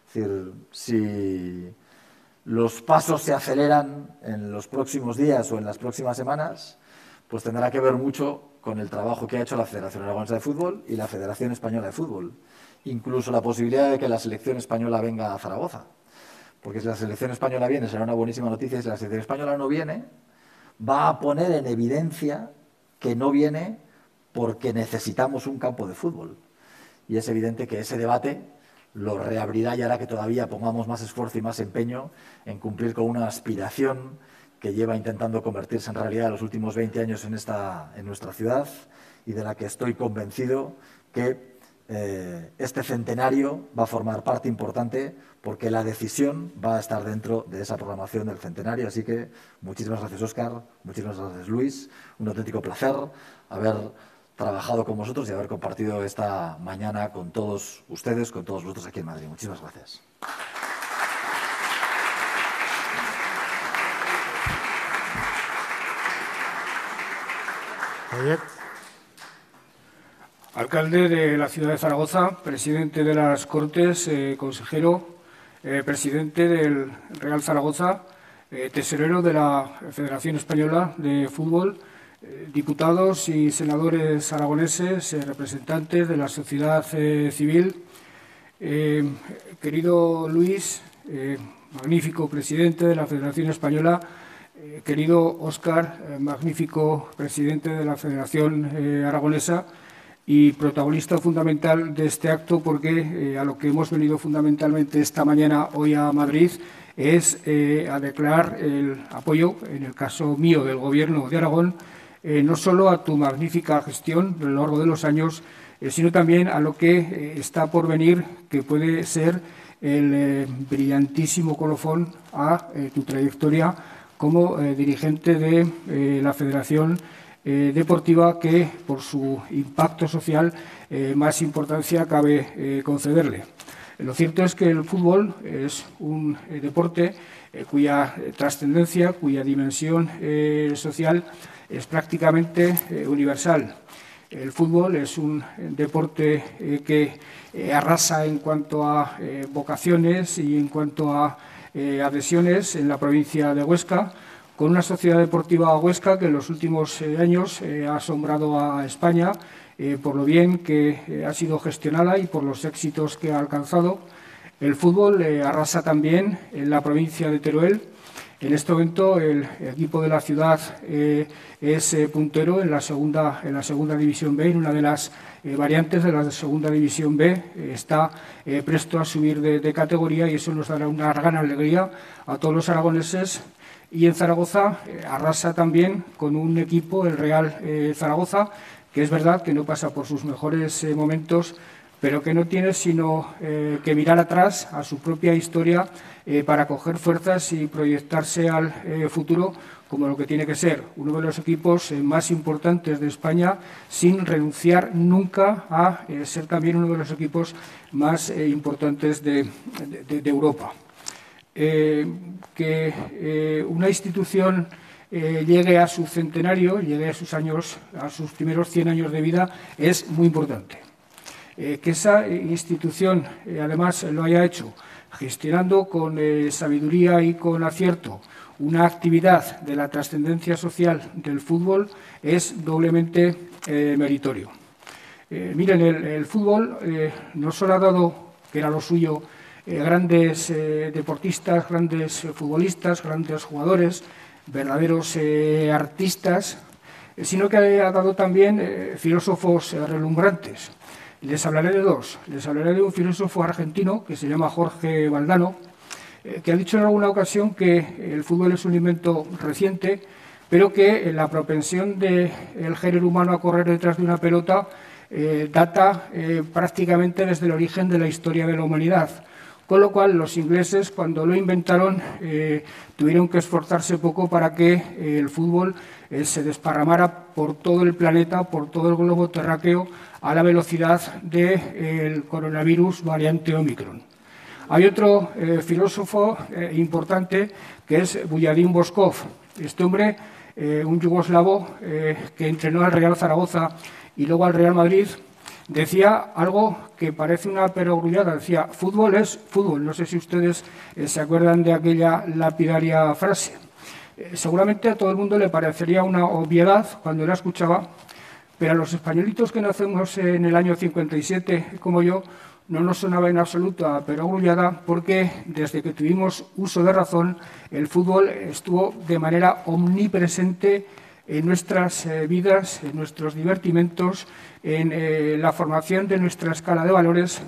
Es decir, si los pasos se aceleran en los próximos días o en las próximas semanas, pues tendrá que ver mucho con el trabajo que ha hecho la Federación Aragonesa de Fútbol y la Federación Española de Fútbol. Incluso la posibilidad de que la selección española venga a Zaragoza. Porque si la selección española viene será una buenísima noticia, si la selección española no viene, va a poner en evidencia que no viene porque necesitamos un campo de fútbol. Y es evidente que ese debate lo reabrirá y hará que todavía pongamos más esfuerzo y más empeño en cumplir con una aspiración que lleva intentando convertirse en realidad los últimos 20 años en, esta, en nuestra ciudad y de la que estoy convencido que eh, este centenario va a formar parte importante porque la decisión va a estar dentro de esa programación del centenario. Así que muchísimas gracias, Óscar, muchísimas gracias, Luis. Un auténtico placer haber trabajado con vosotros y haber compartido esta mañana con todos ustedes, con todos vosotros aquí en Madrid. Muchísimas gracias. Javier. Alcalde de la ciudad de Zaragoza, presidente de las Cortes, eh, consejero, eh, presidente del Real Zaragoza, eh, tesorero de la Federación Española de Fútbol diputados y senadores aragoneses, representantes de la sociedad civil. querido Luis, magnífico presidente de la Federación Española, querido Óscar, magnífico presidente de la Federación Aragonesa, y protagonista fundamental de este acto porque eh, a lo que hemos venido fundamentalmente esta mañana hoy a Madrid es eh, a declarar el apoyo, en el caso mío del Gobierno de Aragón, eh, no solo a tu magnífica gestión a lo largo de los años, sino también a lo que está por venir, que puede ser el brillantísimo colofón a tu trayectoria como dirigente de la Federación eh, deportiva que, por su impacto social, eh, más importancia cabe eh, concederle. Lo cierto es que el fútbol es un deporte cuya trascendencia, cuya dimensión social es prácticamente universal. El fútbol es un deporte que arrasa en cuanto a vocaciones y en cuanto a adhesiones en la provincia de Huesca con una sociedad deportiva huesca que en los últimos eh, años eh, ha asombrado a España eh, por lo bien que ha sido gestionada y por los éxitos que ha alcanzado. El fútbol arrasa también en la provincia de Teruel. En este momento el equipo de la ciudad es puntero en la, segunda, en la segunda división B, en una de las variantes de la segunda división B. está presto a subir de, de categoría y eso nos dará una gran alegría a todos los aragoneses y en Zaragoza eh, arrasa también con un equipo, el Real eh, Zaragoza, que es verdad que no pasa por sus mejores eh, momentos, pero que no tiene sino que mirar atrás a su propia historia para coger fuerzas y proyectarse al futuro como lo que tiene que ser, uno de los equipos más importantes de España, sin renunciar nunca a ser también uno de los equipos más importantes de Europa. Eh, que eh, una institución eh, llegue a su centenario, llegue a sus años, a sus primeros 100 años de vida, es muy importante. Que esa institución, además, lo haya hecho gestionando con sabiduría y con acierto una actividad de la trascendencia social del fútbol es doblemente meritorio. miren, el fútbol no solo ha dado, que era lo suyo, eh, grandes eh, deportistas, grandes eh, futbolistas, grandes jugadores, verdaderos artistas, sino que ha dado también filósofos relumbrantes. Les hablaré de dos. Les hablaré de un filósofo argentino que se llama Jorge Valdano, que ha dicho en alguna ocasión que el fútbol es un invento reciente, pero que la propensión del género humano a correr detrás de una pelota data prácticamente desde el origen de la historia de la humanidad. Con lo cual, los ingleses, cuando lo inventaron, eh, tuvieron que esforzarse poco para que eh, el fútbol eh, se desparramara por todo el planeta, por todo el globo terráqueo, a la velocidad del coronavirus variante Omicron. Hay otro filósofo importante que es Buyadín Boskov. Este hombre, un yugoslavo que entrenó al Real Zaragoza y luego al Real Madrid, decía algo que parece una perogrullada, decía, fútbol es fútbol. No sé si ustedes eh, se acuerdan de aquella lapidaria frase. Eh, seguramente a todo el mundo le parecería una obviedad cuando la escuchaba, pero a los españolitos que nacemos en el año 57, como yo, no nos sonaba en absoluto a perogrullada porque desde que tuvimos uso de razón, el fútbol estuvo de manera omnipresente en nuestras eh, vidas, en nuestros divertimentos, en eh, la formación de nuestra escala de valores.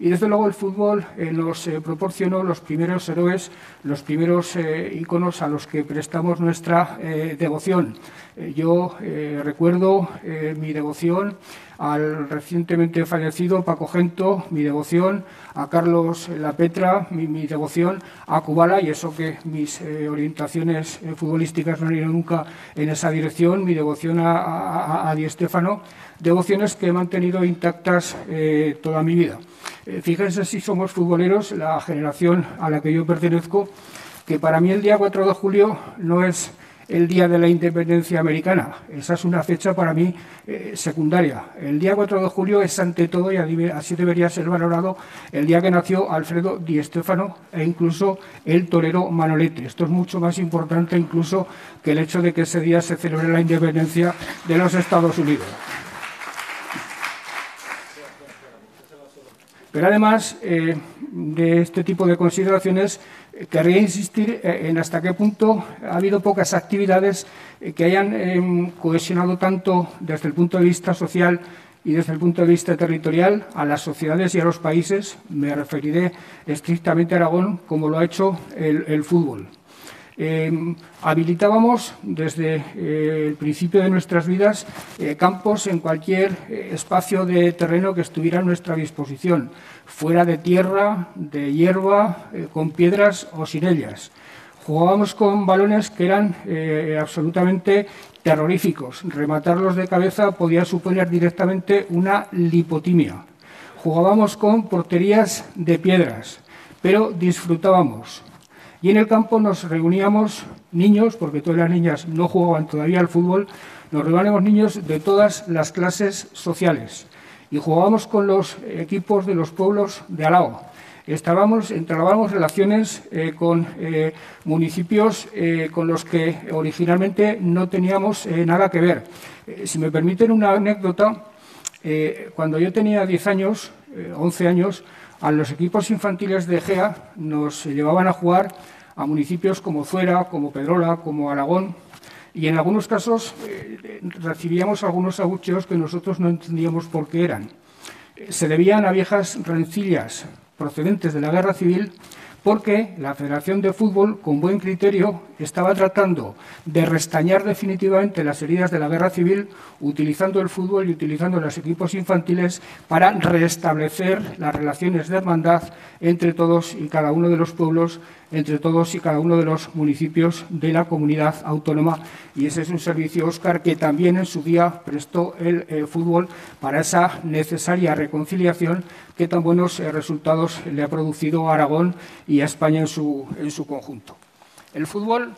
Y desde luego el fútbol eh, nos proporcionó los primeros héroes, los primeros íconos a los que prestamos nuestra devoción. yo recuerdo mi devoción al recientemente fallecido Paco Gento, mi devoción a Carlos La Petra, mi, devoción a Kubala, y eso que mis eh, orientaciones eh, futbolísticas no han ido nunca en esa dirección, mi devoción a, a, Di Stefano, devociones que he mantenido intactas eh, toda mi vida. Fíjense si somos futboleros, la generación a la que yo pertenezco, que para mí el día 4 de julio no es el Día de la Independencia Americana. Esa es una fecha para mí eh, secundaria. El día 4 de julio es ante todo, y así debería ser valorado, el día que nació Alfredo Di Stéfano e incluso el torero Manolete. Esto es mucho más importante incluso que el hecho de que ese día se celebre la independencia de los Estados Unidos. Pero además eh, de este tipo de consideraciones, eh, querría insistir eh, en hasta qué punto ha habido pocas actividades que hayan em, cohesionado tanto desde el punto de vista social y desde el punto de vista territorial a las sociedades y a los países. Me referiré estrictamente a Aragón, como lo ha hecho el fútbol. Em, habilitábamos desde eh, el principio de nuestras vidas eh, campos en cualquier eh, espacio de terreno que estuviera a nuestra disposición, fuera de tierra, de hierba, con piedras o sin ellas. Jugábamos con balones que eran absolutamente terroríficos. Rematarlos de cabeza podía suponer directamente una lipotimia. Jugábamos con porterías de piedras, pero disfrutábamos. Y en el campo nos reuníamos niños, porque todas las niñas no jugaban todavía al fútbol, nos reuníamos niños de todas las clases sociales y jugábamos con los equipos de los pueblos de Alao. Estábamos, entablábamos relaciones eh, con eh, municipios eh, con los que originalmente no teníamos nada que ver. si me permiten una anécdota, cuando yo tenía 10 años, 11 años, a los equipos infantiles de GEA nos llevaban a jugar a municipios como Zuera, como Pedrola, como Aragón, y en algunos casos eh, recibíamos algunos abucheos que nosotros no entendíamos por qué eran. Se debían a viejas rencillas procedentes de la guerra civil porque la Federación de Fútbol, con buen criterio, estaba tratando de restañar definitivamente las heridas de la guerra civil utilizando el fútbol y utilizando los equipos infantiles para restablecer las relaciones de hermandad entre todos y cada uno de los pueblos, entre todos y cada uno de los municipios de la comunidad autónoma. Y ese es un servicio, Óscar, que también en su día prestó el eh, fútbol para esa necesaria reconciliación que tan buenos eh, resultados le ha producido a Aragón y a España en su, en su conjunto. El fútbol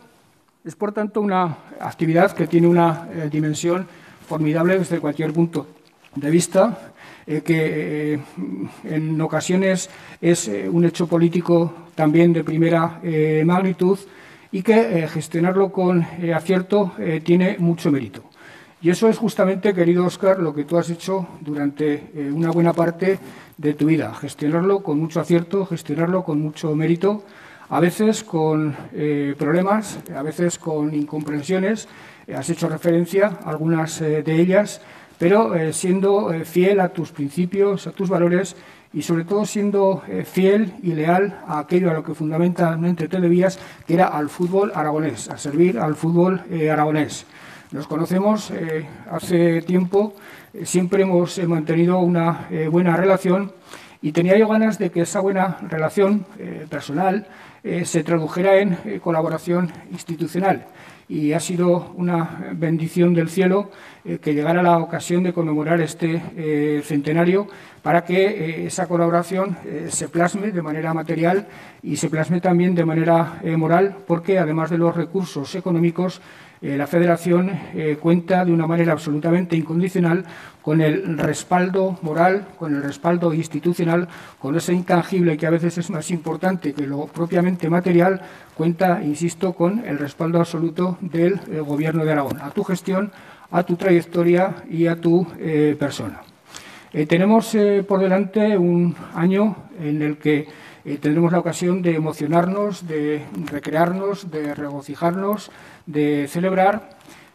es, por tanto, una actividad que tiene una eh, dimensión formidable desde cualquier punto de vista, que en ocasiones es un hecho político también de primera magnitud y que gestionarlo con acierto tiene mucho mérito. Y eso es justamente, querido Oscar, lo que tú has hecho durante una buena parte de tu vida, gestionarlo con mucho acierto, gestionarlo con mucho mérito a veces con eh, problemas, a veces con incomprensiones. Eh, has hecho referencia a algunas eh, de ellas, pero siendo fiel a tus principios, a tus valores y sobre todo siendo fiel y leal a aquello a lo que fundamentalmente te debías, que era al fútbol aragonés, a servir al fútbol aragonés. Nos conocemos hace tiempo, siempre hemos mantenido una buena relación y tenía yo ganas de que esa buena relación personal eh, se tradujera en eh, colaboración institucional. Y ha sido una bendición del cielo eh, que llegara la ocasión de conmemorar este centenario para que esa colaboración se plasme de manera material y se plasme también de manera moral, porque además de los recursos económicos, eh, la Federación eh, cuenta de una manera absolutamente incondicional con el respaldo moral, con el respaldo institucional, con ese intangible que a veces es más importante que lo propiamente material, cuenta, insisto, con el respaldo absoluto del eh, Gobierno de Aragón, a tu gestión, a tu trayectoria y a tu persona. tenemos por delante un año en el que tendremos la ocasión de emocionarnos, de recrearnos, de regocijarnos, de celebrar,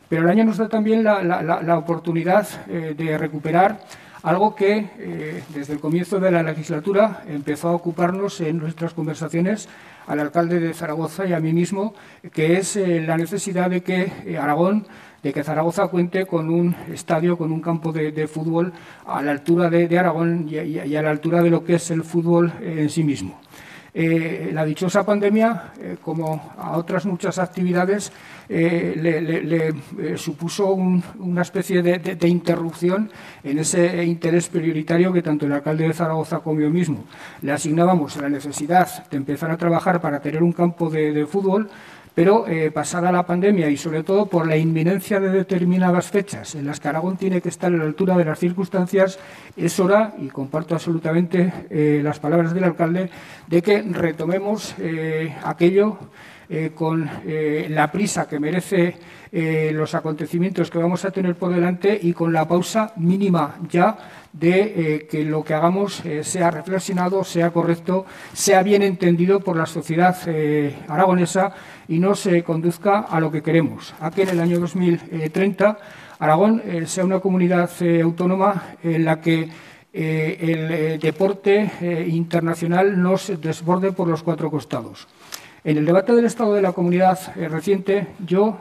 pero el año nos da también la, oportunidad eh, de recuperar algo que eh, desde el comienzo de la legislatura empezó a ocuparnos en nuestras conversaciones al alcalde de Zaragoza y a mí mismo, que es eh, la necesidad de que Aragón, de que Zaragoza cuente con un estadio, con un campo de, fútbol a la altura de, Aragón y a la altura de lo que es el fútbol en sí mismo. Eh, la dichosa pandemia, eh, como a otras muchas actividades, eh, le, supuso una especie de, interrupción en ese interés prioritario que tanto el alcalde de Zaragoza como yo mismo le asignábamos la necesidad de empezar a trabajar para tener un campo de, fútbol pero eh, pasada la pandemia y sobre todo por la inminencia de determinadas fechas en las que Aragón tiene que estar a la altura de las circunstancias, es hora, y comparto absolutamente eh, las palabras del alcalde, de que retomemos eh, aquello con la prisa que merece los acontecimientos que vamos a tener por delante y con la pausa mínima ya de que lo que hagamos sea reflexionado, sea correcto, sea bien entendido por la sociedad aragonesa y no se conduzca a lo que queremos, a que en el año 2030 Aragón eh, sea una comunidad eh, autónoma en la que eh, el deporte internacional no se desborde por los cuatro costados. En el debate del estado de la comunidad reciente, yo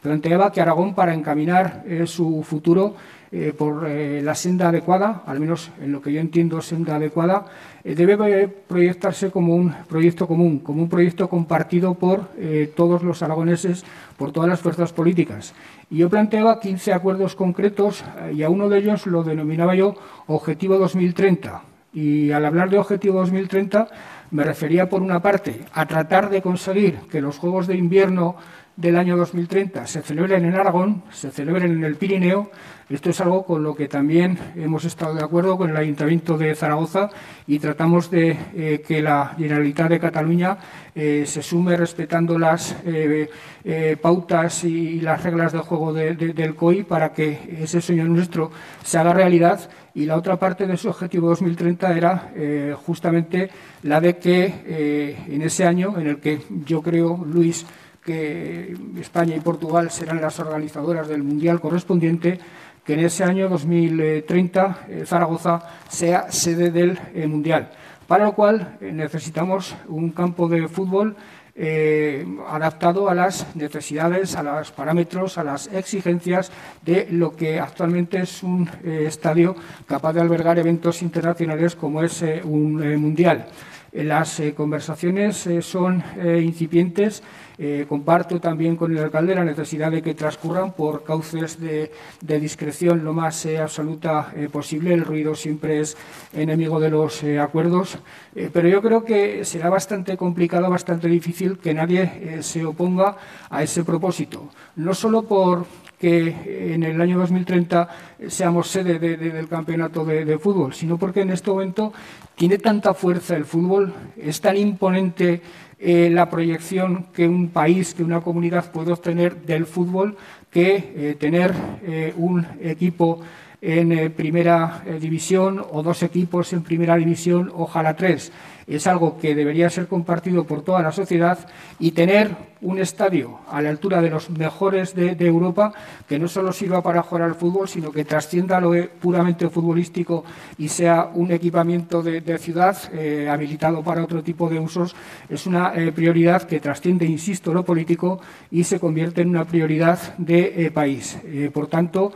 planteaba que Aragón, para encaminar su futuro, eh, por eh, la senda adecuada, al menos en lo que yo entiendo senda adecuada, eh, debe proyectarse como un proyecto común, como un proyecto compartido por todos los aragoneses, por todas las fuerzas políticas. Y yo planteaba 15 acuerdos concretos y a uno de ellos lo denominaba yo Objetivo 2030. Y al hablar de Objetivo 2030 me refería, por una parte, a tratar de conseguir que los Juegos de Invierno del año 2030 se celebren en Aragón, se celebren en el Pirineo. Esto es algo con lo que también hemos estado de acuerdo con el Ayuntamiento de Zaragoza y tratamos de eh, que la Generalitat de Cataluña eh, se sume respetando las eh, pautas y, las reglas de juego del COI para que ese sueño nuestro se haga realidad. Y la otra parte de ese objetivo 2030 era justamente la de que en ese año en el que yo creo, Luis, que España y Portugal serán las organizadoras del Mundial correspondiente, que en ese año 2030 eh, Zaragoza sea sede del eh, Mundial, para lo cual eh, necesitamos un campo de fútbol adaptado a las necesidades, a los parámetros, a las exigencias de lo que actualmente es un estadio capaz de albergar eventos internacionales como es un mundial. Las conversaciones son incipientes eh, comparto también con el alcalde la necesidad de que transcurran por cauces de, discreción lo más eh, absoluta eh, posible. El ruido siempre es enemigo de los acuerdos, pero yo creo que será bastante complicado, bastante difícil que nadie se oponga a ese propósito. No solo por que en el año 2030 seamos sede del campeonato de, de, fútbol, sino porque en este momento tiene tanta fuerza el fútbol, es tan imponente eh, la proyección que un país, que una comunidad puede obtener del fútbol que eh, tener eh, un equipo en primera división o dos equipos en primera división, ojalá tres es algo que debería ser compartido por toda la sociedad y tener un estadio a la altura de los mejores de, Europa que no solo sirva para jugar al fútbol, sino que trascienda lo puramente futbolístico y sea un equipamiento de, ciudad eh, habilitado para otro tipo de usos, es una eh, prioridad que trasciende, insisto, lo político y se convierte en una prioridad de eh, país. por tanto,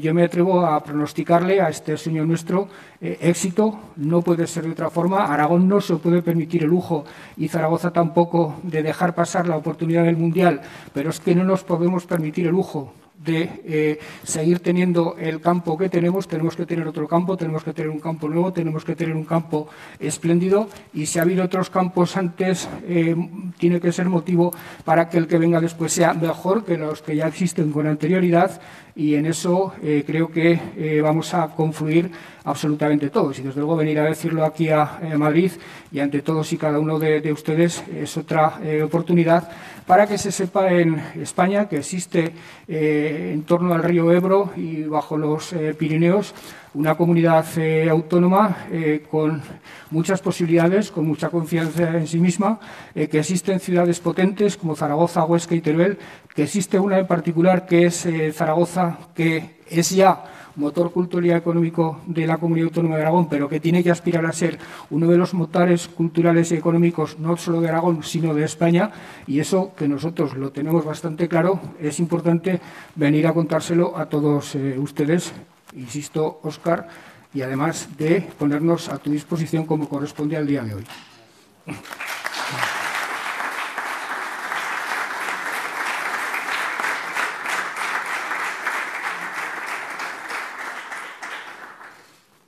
yo me atrevo a pronosticarle a este sueño nuestro éxito, no puede ser de otra forma. Aragón no se puede permitir el lujo y Zaragoza tampoco de dejar pasar la oportunidad del Mundial, pero es que no nos podemos permitir el lujo de eh, seguir teniendo el campo que tenemos, tenemos que tener otro campo, tenemos que tener un campo nuevo, tenemos que tener un campo espléndido. Y si ha habido otros campos antes, eh, tiene que ser motivo para que el que venga después sea mejor que los que ya existen con anterioridad y en eso eh, creo que eh, vamos a confluir absolutamente todos. Y desde luego venir a decirlo aquí a, Madrid y ante todos y cada uno de, ustedes es otra eh, oportunidad para que se sepa en España que existe en torno al río Ebro y bajo los Pirineos una comunidad eh, autónoma eh, con muchas posibilidades, con mucha confianza en sí misma, eh, que existen ciudades potentes como Zaragoza, Huesca y Teruel, que existe una en particular que es Zaragoza, que es ya motor cultural y económico de la Comunidad Autónoma de Aragón, pero que tiene que aspirar a ser uno de los motores culturales y económicos no solo de Aragón, sino de España, y eso que nosotros lo tenemos bastante claro, es importante venir a contárselo a todos ustedes insisto, Óscar, y además de ponernos a tu disposición como corresponde al día de hoy.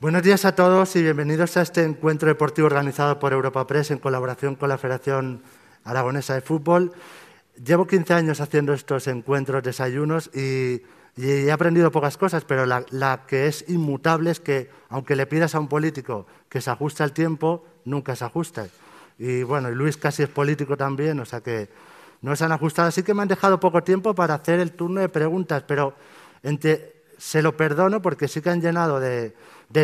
Buenos días a todos y bienvenidos a este encuentro deportivo organizado por Europa Press en colaboración con la Federación Aragonesa de Fútbol. llevo 15 años haciendo estos encuentros, desayunos y, he aprendido pocas cosas, pero la, que es inmutable es que aunque le pidas a un político que se ajuste al tiempo, nunca se ajusta. Y bueno, y Luis casi es político también, o sea que no se han ajustado. Así que me han dejado poco tiempo para hacer el turno de preguntas, pero se lo perdono porque sí que han llenado de,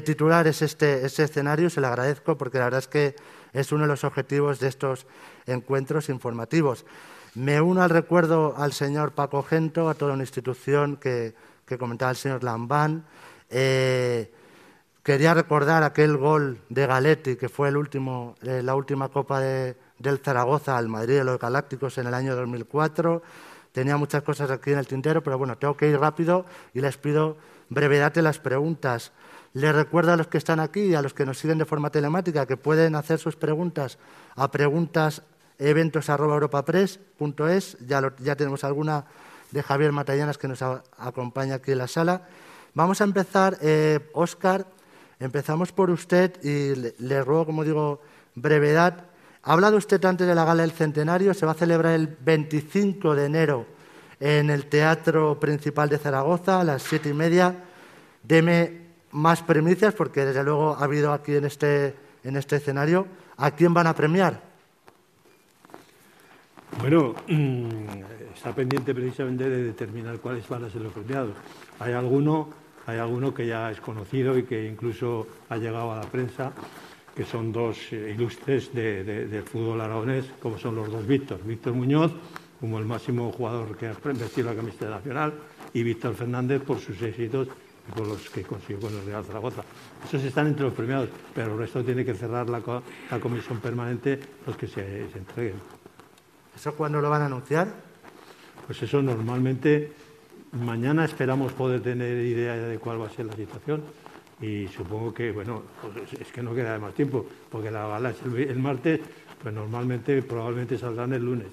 titulares este, este escenario, se lo agradezco porque la verdad es que es uno de los objetivos de estos encuentros informativos. Me uno al recuerdo al señor Paco Gento, a toda una institución que, comentaba el señor Lambán. Eh, Quería recordar aquel gol de Galetti, que fue eh, la última Copa del Zaragoza al Madrid de los Galácticos en el año 2004. Tenía muchas cosas aquí en el tintero, pero bueno, tengo que ir rápido y les pido brevedad en las preguntas. Les recuerdo a los que están aquí y a los que nos siguen de forma telemática que pueden hacer sus preguntas a preguntas eventos.europapress.es. Ya, ya tenemos alguna de Javier Matallanas que nos acompaña aquí en la sala. Vamos a empezar, eh, Empezamos por usted y le, ruego, como digo, brevedad. Ha hablado usted antes de la gala del centenario, se va a celebrar el 25 de enero en el Teatro Principal de Zaragoza a las siete y media. Deme más primicias, porque desde luego ha habido aquí en este, en este escenario. ¿A quién van a premiar? Bueno, mm, está pendiente precisamente de determinar cuáles van a ser los premiados. Hay alguno hay alguno que ya es conocido y que incluso ha llegado a la prensa, que son dos eh, ilustres del fútbol aragonés, como son los dos Víctor. Víctor Muñoz, como el máximo jugador que ha vestido la camiseta nacional, y Víctor Fernández por sus éxitos y por los que consiguió con el Real Zaragoza. Esos están entre los premiados, pero el resto tiene que cerrar la, comisión permanente los que se, se entreguen. ¿Eso cuándo lo van a anunciar? Pues eso normalmente Mañana esperamos poder tener idea de cuál va a ser la situación y supongo que, bueno, pues es que no queda más tiempo, porque la gala es el, martes, pues normalmente probablemente saldrán el lunes.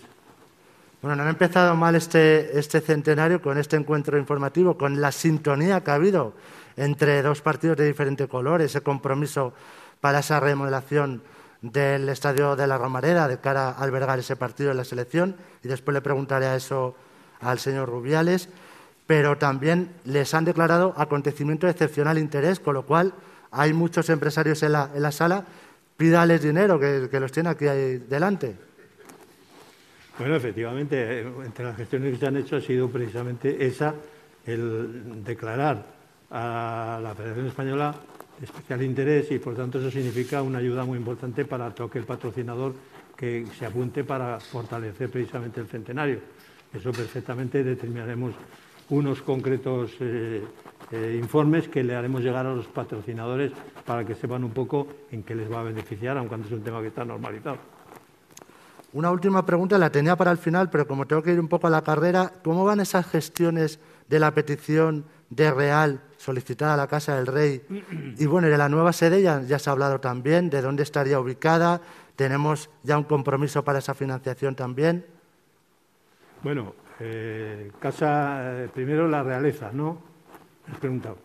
Bueno, no ha empezado mal este, este centenario con este encuentro informativo, con la sintonía que ha habido entre dos partidos de diferente color, ese compromiso para esa remodelación del Estadio de la Romareda de cara a albergar ese partido en la selección, y después le preguntaré a eso al señor Rubiales. Pero también les han declarado acontecimiento de excepcional interés, con lo cual hay muchos empresarios en la, sala, pídales dinero, que, los tiene aquí delante. Bueno, efectivamente, entre las gestiones que se han hecho ha sido precisamente esa, el declarar a la Federación Española de especial interés y por tanto eso significa una ayuda muy importante para todo el patrocinador que se apunte para fortalecer precisamente el centenario. Eso perfectamente determinaremos unos concretos eh, eh, informes que le haremos llegar a los patrocinadores para que sepan un poco en qué les va a beneficiar, aunque es un tema que está normalizado. Una última pregunta, la tenía para el final, pero como tengo que ir un poco a la carrera, ¿cómo van esas gestiones de la petición de Real solicitada a la Casa del Rey? Y bueno, de la nueva sede ya, ya se ha hablado también, de dónde estaría ubicada, tenemos ya un compromiso para esa financiación también. Bueno, eh, casa, eh, primero la realeza, ¿no? Has preguntado.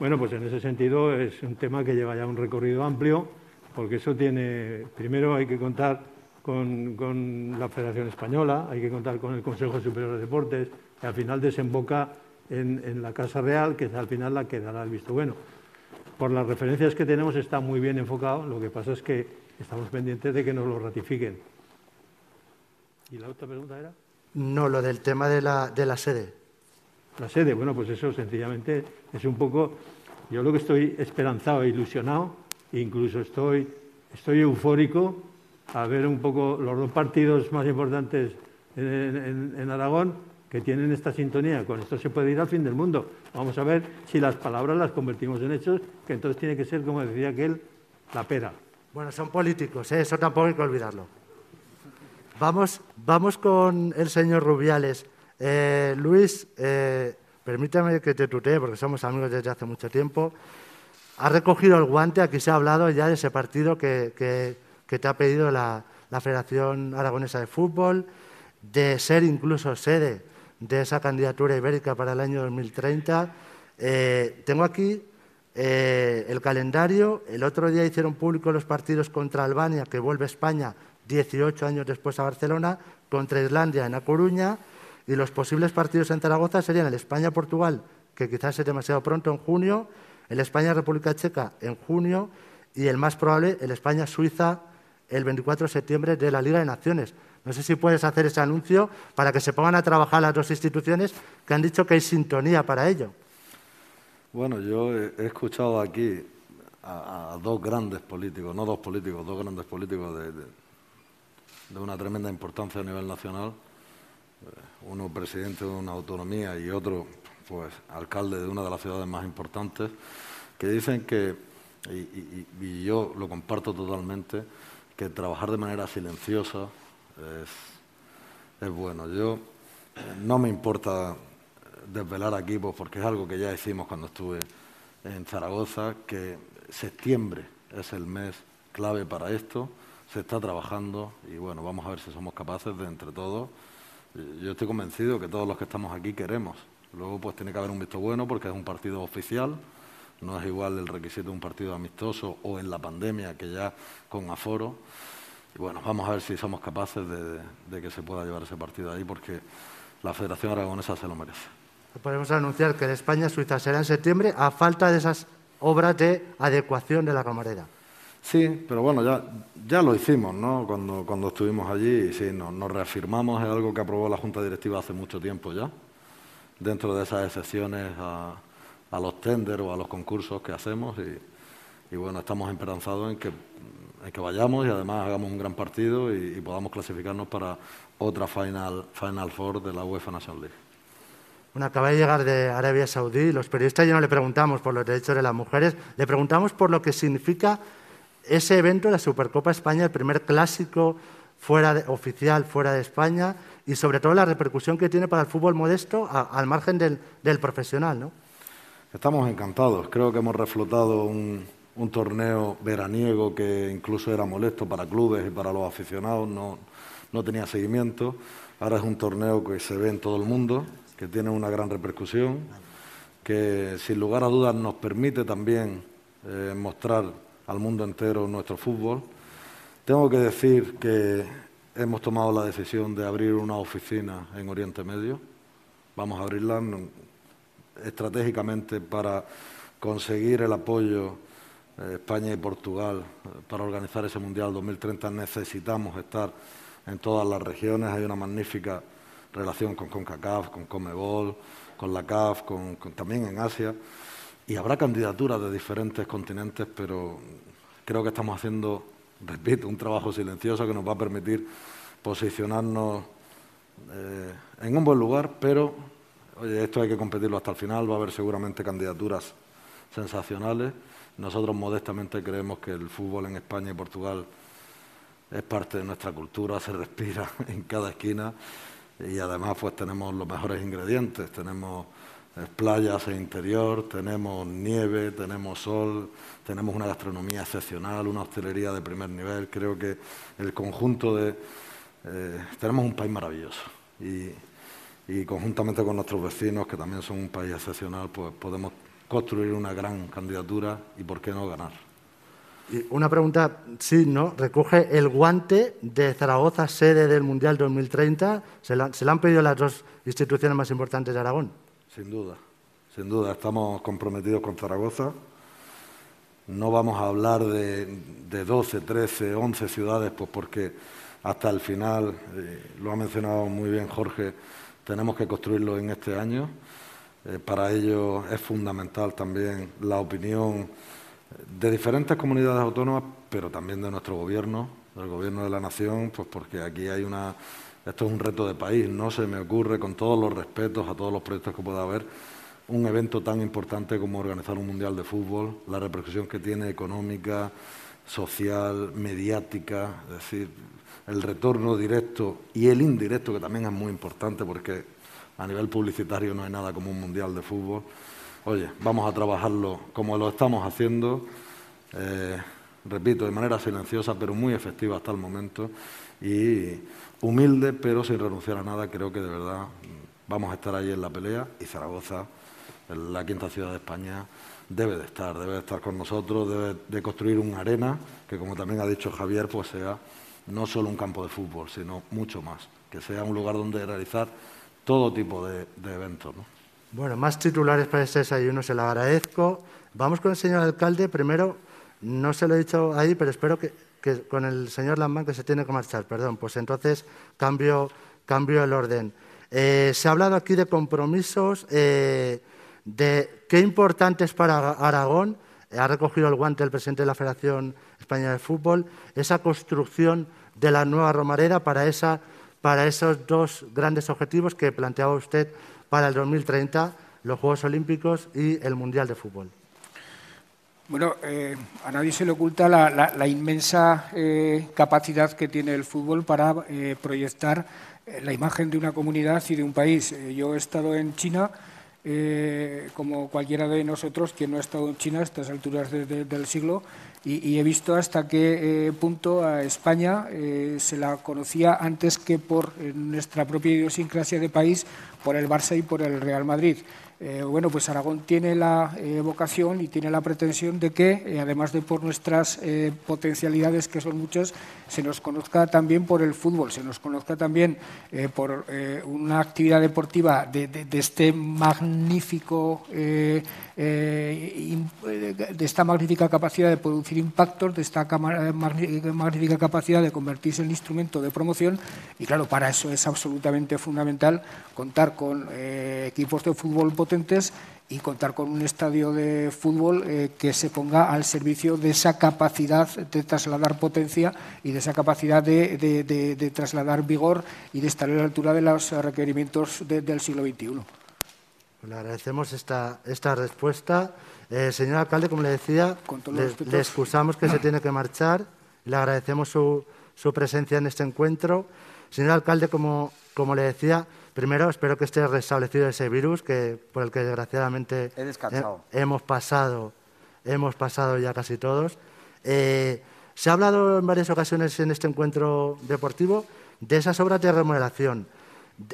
Bueno, pues en ese sentido es un tema que lleva ya un recorrido amplio, porque eso tiene, primero hay que contar con, la Federación Española, hay que contar con el Consejo Superior de Deportes, y al final desemboca en, en la Casa Real, que es al final la que dará el visto bueno. Por las referencias que tenemos está muy bien enfocado, lo que pasa es que estamos pendientes de que nos lo ratifiquen. ¿Y la otra pregunta era? No, lo del tema de la, de la sede. La sede, bueno, pues eso sencillamente es un poco. Yo lo que estoy esperanzado e ilusionado, incluso estoy, estoy eufórico a ver un poco los dos partidos más importantes en, en, Aragón que tienen esta sintonía. Con esto se puede ir al fin del mundo. Vamos a ver si las palabras las convertimos en hechos, que entonces tiene que ser, como decía aquel, la pera. Bueno, son políticos, ¿eh? eso tampoco hay que olvidarlo. Vamos, vamos con el señor Rubiales. Eh, Luis, eh, permítame que te tutee, porque somos amigos desde hace mucho tiempo. Ha recogido el guante, aquí se ha hablado ya de ese partido que, te ha pedido la, Federación Aragonesa de Fútbol, de ser incluso sede de esa candidatura ibérica para el año 2030. Eh, tengo aquí el calendario. El otro día hicieron público los partidos contra Albania, que vuelve España 18 años después a Barcelona, contra Islandia en A Coruña, y los posibles partidos en Zaragoza serían el España-Portugal, que quizás es demasiado pronto, en junio, el España-República Checa en junio y el más probable, el España-Suiza el 24 de septiembre de la Liga de Naciones. No sé si puedes hacer ese anuncio para que se pongan a trabajar las dos instituciones que han dicho que hay sintonía para ello. Bueno, yo he escuchado aquí a, dos grandes políticos, no dos políticos, dos grandes políticos de, una tremenda importancia a nivel nacional, eh, uno presidente de una autonomía y otro pues alcalde de una de las ciudades más importantes, que dicen que, y, yo lo comparto totalmente, que trabajar de manera silenciosa es, bueno. Yo eh, no me importa desvelar aquí, pues, porque es algo que ya hicimos cuando estuve en Zaragoza, que septiembre es el mes clave para esto, se está trabajando y bueno, vamos a ver si somos capaces de entre todos. Yo estoy convencido que todos los que estamos aquí queremos Luego pues tiene que haber un visto bueno porque es un partido oficial, no es igual el requisito de un partido amistoso o en la pandemia que ya con aforo. Y bueno, vamos a ver si somos capaces de, que se pueda llevar ese partido ahí porque la Federación Aragonesa se lo merece. Podemos anunciar que en España-Suiza será en septiembre a falta de esas obras de adecuación de la camarera. Sí, pero bueno, ya, ya lo hicimos, ¿no? Cuando, cuando estuvimos allí, y sí, nos, nos reafirmamos, es algo que aprobó la Junta Directiva hace mucho tiempo ya dentro de esas excepciones a, los tender o a los concursos que hacemos y, bueno, estamos esperanzados en que, que vayamos y además hagamos un gran partido y, podamos clasificarnos para otra Final, final Four de la UEFA National League. Bueno, acaba de llegar de Arabia Saudí. Los periodistas ya no le preguntamos por los derechos de las mujeres, le preguntamos por lo que significa ese evento, la Supercopa España, el primer clásico fuera oficial fuera de España y sobre todo la repercusión que tiene para el fútbol modesto al margen del, profesional. ¿no? Estamos encantados. Creo que hemos reflotado un, torneo veraniego que incluso era molesto para clubes y para los aficionados, no, no tenía seguimiento. Ahora es un torneo que se ve en todo el mundo, que tiene una gran repercusión, que sin lugar a dudas nos permite también eh, mostrar al mundo entero nuestro fútbol. Tengo que decir que hemos tomado la decisión de abrir una oficina en Oriente Medio. Vamos a abrirla estratégicamente para conseguir el apoyo España y Portugal eh, para organizar ese Mundial 2030. Necesitamos estar en todas las regiones. Hay una magnífica relación con CONCACAF, con COMEBOL, con la CAF, también en Asia. Y habrá candidaturas de diferentes continentes, pero creo que estamos haciendo repito, un trabajo silencioso que nos va a permitir posicionarnos eh, en un buen lugar, pero oye, esto hay que competirlo hasta el final, va a haber seguramente candidaturas sensacionales. Nosotros modestamente creemos que el fútbol en España y Portugal es parte de nuestra cultura, se respira en cada esquina y además pues tenemos los mejores ingredientes, tenemos playas e interior, tenemos nieve, tenemos sol, tenemos una gastronomía excepcional, una hostelería de primer nivel. Creo que el conjunto de... Eh, tenemos un país maravilloso y, conjuntamente con nuestros vecinos, que también son un país excepcional, pues podemos construir una gran candidatura y por qué no ganar. Y una pregunta, sí, ¿no? Recoge el guante de Zaragoza, sede del Mundial 2030. ¿Se la, ¿Se le han pedido las dos instituciones más importantes de Aragón? Sin duda, sin duda. Estamos comprometidos con Zaragoza. No vamos a hablar de, de 12, 13, 11 ciudades, pues porque hasta el final, eh, lo ha mencionado muy bien Jorge, tenemos que construirlo en este año. Eh, para ello es fundamental también la opinión de diferentes comunidades autónomas, pero también de nuestro gobierno, del gobierno de la nación, pues porque aquí hay una esto es un reto de país, no se me ocurre, con todos los respetos a todos los proyectos que pueda haber, un evento tan importante como organizar un Mundial de Fútbol, la repercusión que tiene económica, social, mediática, es decir, el retorno directo y el indirecto, que también es muy importante porque a nivel publicitario no hay nada como un Mundial de Fútbol. Oye, vamos a trabajarlo como lo estamos haciendo, eh, repito, de manera silenciosa, pero muy efectiva hasta el momento. Y humilde, pero sin renunciar a nada. Creo que de verdad vamos a estar ahí en la pelea y Zaragoza, la quinta ciudad de España, debe de estar, debe de estar con nosotros, debe de construir una arena que, como también ha dicho Javier, pues sea no solo un campo de fútbol, sino mucho más, que sea un lugar donde realizar todo tipo de, eventos. Bueno, más titulares para este desayuno, se lo agradezco. Vamos con el señor alcalde. Primero, no se lo he dicho ahí, pero espero que, con el señor Lambán que se tiene que marchar, perdón. Pues entonces cambio, cambio el orden. Eh, se ha hablado aquí de compromisos, eh, de qué importante es para Aragón. Ha recogido el guante el presidente de la Federación Española de Fútbol, esa construcción de la nueva Romareda para, esa, para esos dos grandes objetivos que planteaba usted para el 2030, los Juegos Olímpicos y el Mundial de Fútbol. Bueno, eh, a nadie se le oculta la, inmensa eh, capacidad que tiene el fútbol para eh, proyectar la imagen de una comunidad y de un país. yo he estado en China, como cualquiera de nosotros, quien no ha estado en China a estas alturas del siglo, y, he visto hasta qué punto a España se la conocía antes que por nuestra propia idiosincrasia de país, por el Barça y por el Real Madrid. Eh, bueno, pues Aragón tiene la eh, vocación y tiene la pretensión de que, eh, además de por nuestras potencialidades, que son muchas, se nos conozca también por el fútbol, se nos conozca también por una actividad deportiva de, este magnífico, de esta magnífica capacidad de producir impactos, de esta magnífica capacidad de convertirse en instrumento de promoción. Y claro, para eso es absolutamente fundamental contar con equipos de fútbol potentes y contar con un estadio de fútbol eh, que se ponga al servicio de esa capacidad de trasladar potencia y de esa capacidad de, trasladar vigor y de estar a la altura de los requerimientos del siglo XXI. Pues le agradecemos esta, esta respuesta. Eh, señor alcalde, como le decía, le, excusamos que se tiene que marchar. Le agradecemos su, su presencia en este encuentro. Señor alcalde, como, como le decía, Primero, espero que esté restablecido ese virus que, por el que desgraciadamente hemos, pasado, hemos pasado ya casi todos. Eh, se ha hablado en varias ocasiones en este encuentro deportivo de esas obras de remodelación.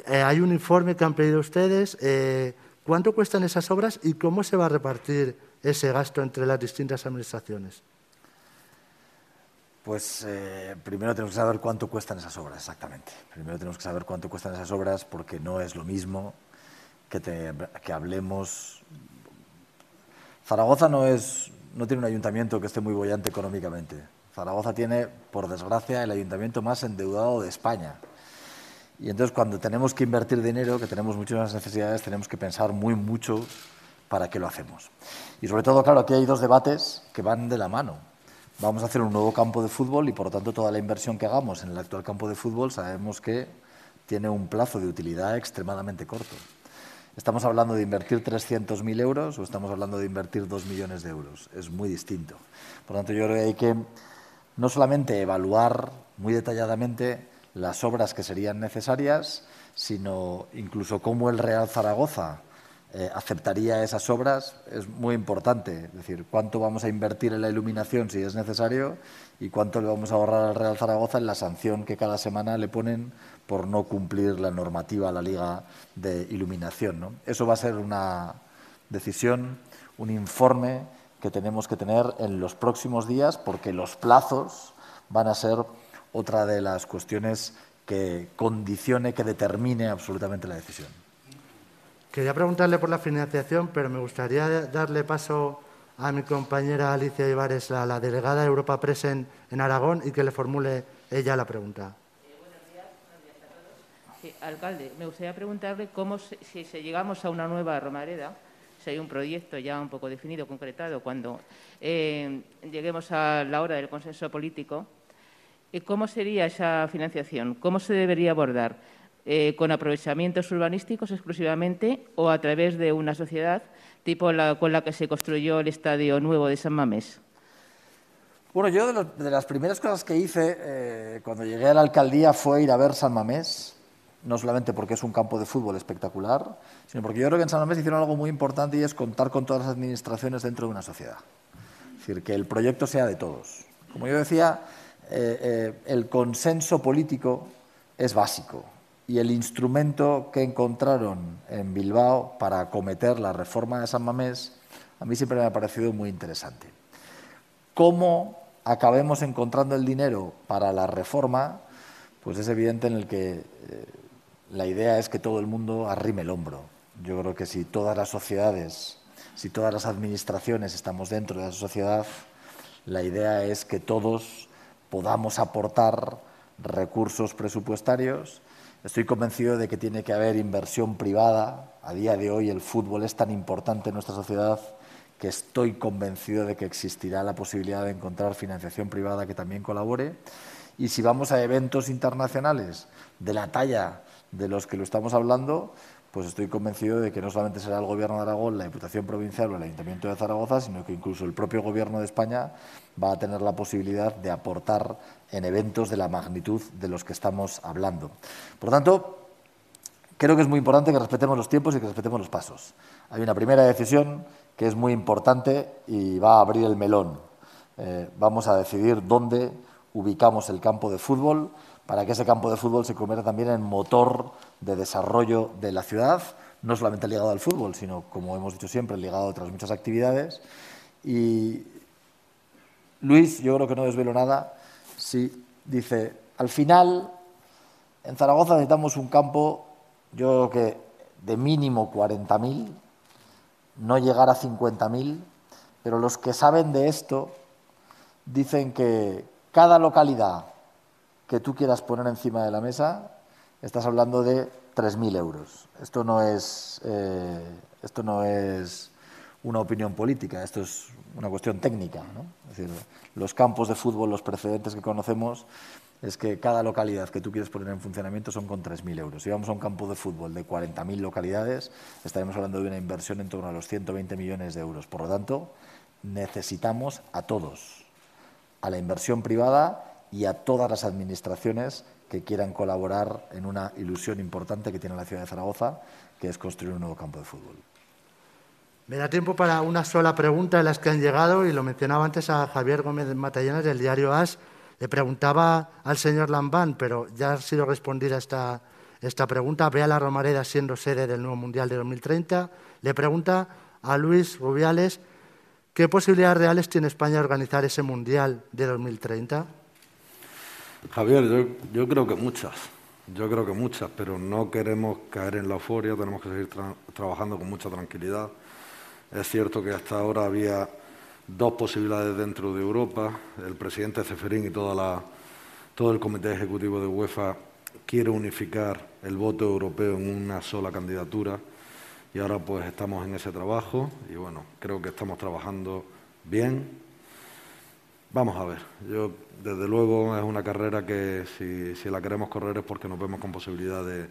Eh, hay un informe que han pedido ustedes. Eh, ¿Cuánto cuestan esas obras y cómo se va a repartir ese gasto entre las distintas administraciones? Pues eh, primero tenemos que saber cuánto cuestan esas obras, exactamente. Primero tenemos que saber cuánto cuestan esas obras porque no es lo mismo que, que hablemos. Zaragoza no, es, no tiene un ayuntamiento que esté muy bollante económicamente. Zaragoza tiene, por desgracia, el ayuntamiento más endeudado de España. Y entonces cuando tenemos que invertir dinero, que tenemos muchas necesidades, tenemos que pensar muy mucho para qué lo hacemos. Y sobre todo, claro, aquí hay dos debates que van de la mano. Vamos a hacer un nuevo campo de fútbol y, por lo tanto, toda la inversión que hagamos en el actual campo de fútbol sabemos que tiene un plazo de utilidad extremadamente corto. ¿Estamos hablando de invertir 300.000 euros o estamos hablando de invertir 2 millones de euros? Es muy distinto. Por lo tanto, yo creo que hay que no solamente evaluar muy detalladamente las obras que serían necesarias, sino incluso cómo el Real Zaragoza eh, aceptaría esas obras es muy importante. Es decir, cuánto vamos a invertir en la iluminación si es necesario y cuánto le vamos a ahorrar al Real Zaragoza en la sanción que cada semana le ponen por no cumplir la normativa a la Liga de Iluminación. Eso va a ser una decisión, un informe que tenemos que tener en los próximos días porque los plazos van a ser otra de las cuestiones que condicione, que determine absolutamente la decisión. Quería preguntarle por la financiación, pero me gustaría darle paso a mi compañera Alicia Ibares, la, delegada de Europa Press en, Aragón, y que le formule ella la pregunta. buenos días, a todos. alcalde, me gustaría preguntarle cómo, si, llegamos a una nueva Romareda, si hay un proyecto ya un poco definido, concretado, cuando eh, lleguemos a la hora del consenso político, eh, ¿cómo sería esa financiación? ¿Cómo se debería abordar? Eh, con aprovechamientos urbanísticos exclusivamente o a través de una sociedad tipo la con la que se construyó el Estadio Nuevo de San Mamés? Bueno, yo de, las primeras cosas que hice eh, cuando llegué a la alcaldía fue ir a ver San Mamés, no solamente porque es un campo de fútbol espectacular, sino porque yo creo que en San Mamés hicieron algo muy importante y es contar con todas las administraciones dentro de una sociedad. Es decir, que el proyecto sea de todos. Como yo decía, eh, el consenso político es básico y el instrumento que encontraron en Bilbao para acometer la reforma de San Mamés a mí siempre me ha parecido muy interesante. ¿Cómo acabemos encontrando el dinero para la reforma, pues es evidente en el que eh, la idea es que todo el mundo arrime el hombro. Yo creo que si todas las sociedades, si todas las administraciones estamos dentro de esa sociedad, la idea es que todos podamos aportar recursos presupuestarios. Estoy convencido de que tiene que haber inversión privada. A día de hoy el fútbol es tan importante en nuestra sociedad que estoy convencido de que existirá la posibilidad de encontrar financiación privada que también colabore. Y si vamos a eventos internacionales de la talla de los que lo estamos hablando, pues estoy convencido de que no solamente será el Gobierno de Aragón, la Diputación Provincial o el Ayuntamiento de Zaragoza, sino que incluso el propio Gobierno de España va a tener la posibilidad de aportar en eventos de la magnitud de los que estamos hablando. Por tanto, creo que es muy importante que respetemos los tiempos y que respetemos los pasos. Hay una primera decisión que es muy importante y va a abrir el melón. Eh, vamos a decidir dónde ubicamos el campo de fútbol para que ese campo de fútbol se convierta también en motor de desarrollo de la ciudad, no solamente ligado al fútbol, sino, como hemos dicho siempre, ligado a otras muchas actividades. Y Luis, yo creo que no desvelo nada, si dice, al final, en Zaragoza necesitamos un campo, yo creo que de mínimo 40.000, no llegar a 50.000, pero los que saben de esto dicen que cada localidad que tú quieras poner encima de la mesa, estás hablando de 3.000 euros. Esto no es, eh, esto no es una opinión política, esto es una cuestión técnica. ¿no? Es decir, los campos de fútbol, los precedentes que conocemos, es que cada localidad que tú quieres poner en funcionamiento son con 3.000 euros. Si vamos a un campo de fútbol de 40.000 localidades, estaremos hablando de una inversión en torno a los 120 millones de euros. Por lo tanto, necesitamos a todos, a la inversión privada y a todas las administraciones que quieran colaborar en una ilusión importante que tiene la ciudad de Zaragoza, que es construir un nuevo campo de fútbol. Me da tiempo para una sola pregunta de las que han llegado y lo mencionaba antes a Javier Gómez Matallanas del diario AS. Le preguntaba al señor Lambán, pero ya ha sido respondida esta, esta pregunta. Ve a la Romareda siendo sede del nuevo Mundial de 2030. Le pregunta a Luis Rubiales qué posibilidades reales tiene España de organizar ese Mundial de 2030. Javier, yo, creo que muchas, yo creo que muchas, pero no queremos caer en la euforia, tenemos que seguir trabajando con mucha tranquilidad. Es cierto que hasta ahora había dos posibilidades dentro de Europa. El presidente Ceferín y todo el comité ejecutivo de UEFA quiere unificar el voto europeo en una sola candidatura y ahora pues estamos en ese trabajo y bueno, creo que estamos trabajando bien, Vamos a ver, yo desde luego es una carrera que si, la queremos correr es porque nos vemos con posibilidad de,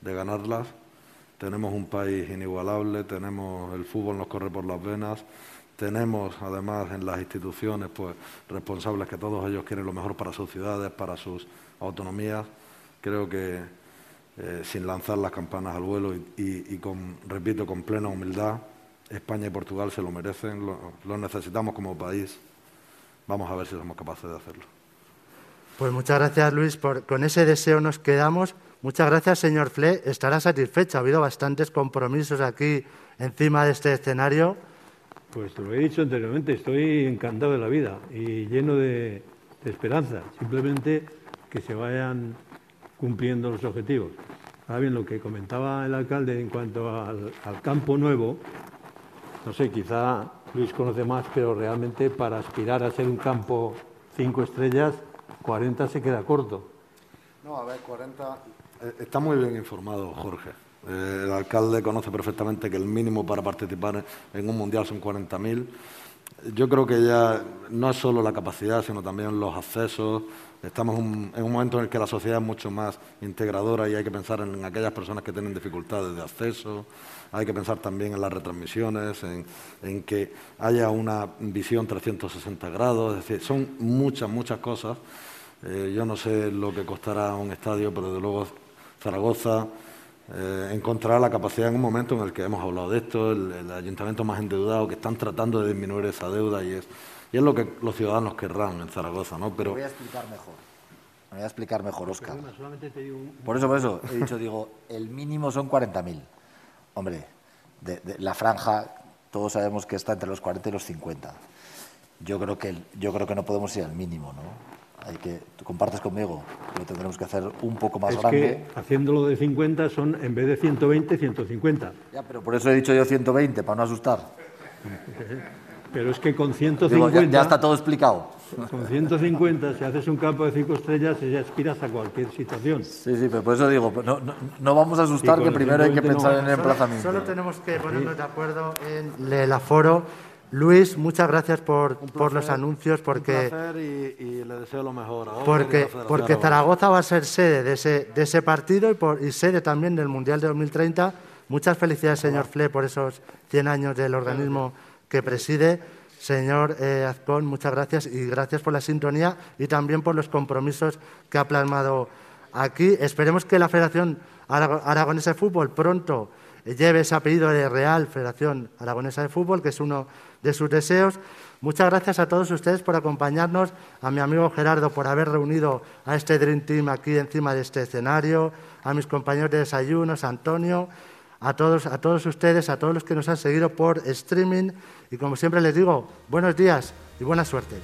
de ganarlas. Tenemos un país inigualable, tenemos el fútbol nos corre por las venas, tenemos además en las instituciones pues responsables que todos ellos quieren lo mejor para sus ciudades, para sus autonomías. Creo que eh, sin lanzar las campanas al vuelo y, con, repito, con plena humildad, España y Portugal se lo merecen, lo necesitamos como país vamos a ver si somos capaces de hacerlo. Pues muchas gracias, Luis. Por, con ese deseo nos quedamos. Muchas gracias, señor Fle. Estará satisfecho. Ha habido bastantes compromisos aquí encima de este escenario. Pues te lo he dicho anteriormente, estoy encantado de la vida y lleno de, esperanza. Simplemente que se vayan cumpliendo los objetivos. Ahora bien, lo que comentaba el alcalde en cuanto al campo nuevo, no sé, quizá Luis conoce más, pero realmente para aspirar a ser un campo cinco estrellas, 40 se queda corto. No, a ver, 40. Está muy bien informado, Jorge. Eh, el alcalde conoce perfectamente que el mínimo para participar en un mundial son 40.000. Yo creo que ya no es solo la capacidad, sino también los accesos. Estamos en un momento en el que la sociedad es mucho más integradora y hay que pensar en aquellas personas que tienen dificultades de acceso, hay que pensar también en las retransmisiones, en, que haya una visión 360 grados, es decir, son muchas, muchas cosas. Eh, yo no sé lo que costará un estadio, pero desde luego Zaragoza eh, encontrará la capacidad en un momento en el que hemos hablado de esto, el, ayuntamiento más endeudado, que están tratando de disminuir esa deuda y es, y es lo que los ciudadanos querrán en Zaragoza, ¿no? Pero... voy a explicar mejor. Me voy a explicar mejor, Oscar. Por eso, por eso, he dicho, digo, el mínimo son 40.000. Hombre, de, la franja, todos sabemos que está entre los 40 y los 50. yo creo que yo creo que no podemos ir al mínimo, ¿no? Hay que, tú compartes conmigo, lo tendremos que hacer un poco más es grande. Que haciéndolo de 50 son, en vez de 120, 150. Ya, pero por eso he dicho yo 120, para no asustar. Pero es que con 150... Digo, ya, ya, está todo explicado. Con 150, si haces un campo de 5 estrellas, ya aspiras a cualquier situación. Sí, sí, pero por eso digo, no, no, no vamos a asustar, que primero hay que pensar no. en el emplazamiento. Solo, solo tenemos que ponernos de acuerdo en el aforo. Luis, muchas gracias por, placer, por los anuncios, porque, y, y, le deseo lo mejor. A porque, porque Zaragoza va a ser sede de ese, de ese partido y, por, y sede también del Mundial de 2030. Muchas felicidades, señor Fle, por esos 100 años del organismo que preside. Señor eh, Azcón, muchas gracias y gracias por la sintonía y también por los compromisos que ha plasmado aquí. Esperemos que la Federación Aragonesa de Fútbol pronto lleve ese apellido de Real Federación Aragonesa de Fútbol, que es uno de sus deseos. Muchas gracias a todos ustedes por acompañarnos, a mi amigo Gerardo por haber reunido a este Dream Team aquí encima de este escenario, a mis compañeros de desayunos, Antonio, a todos, a todos ustedes, a todos los que nos han seguido por streaming y como siempre les digo, buenos días y buena suerte.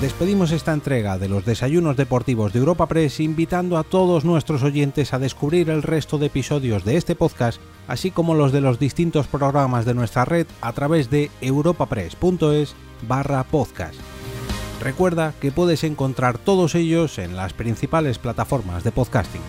Despedimos esta entrega de los desayunos deportivos de Europa Press invitando a todos nuestros oyentes a descubrir el resto de episodios de este podcast, así como los de los distintos programas de nuestra red a través de europapress.es barra podcast. Recuerda que puedes encontrar todos ellos en las principales plataformas de podcasting.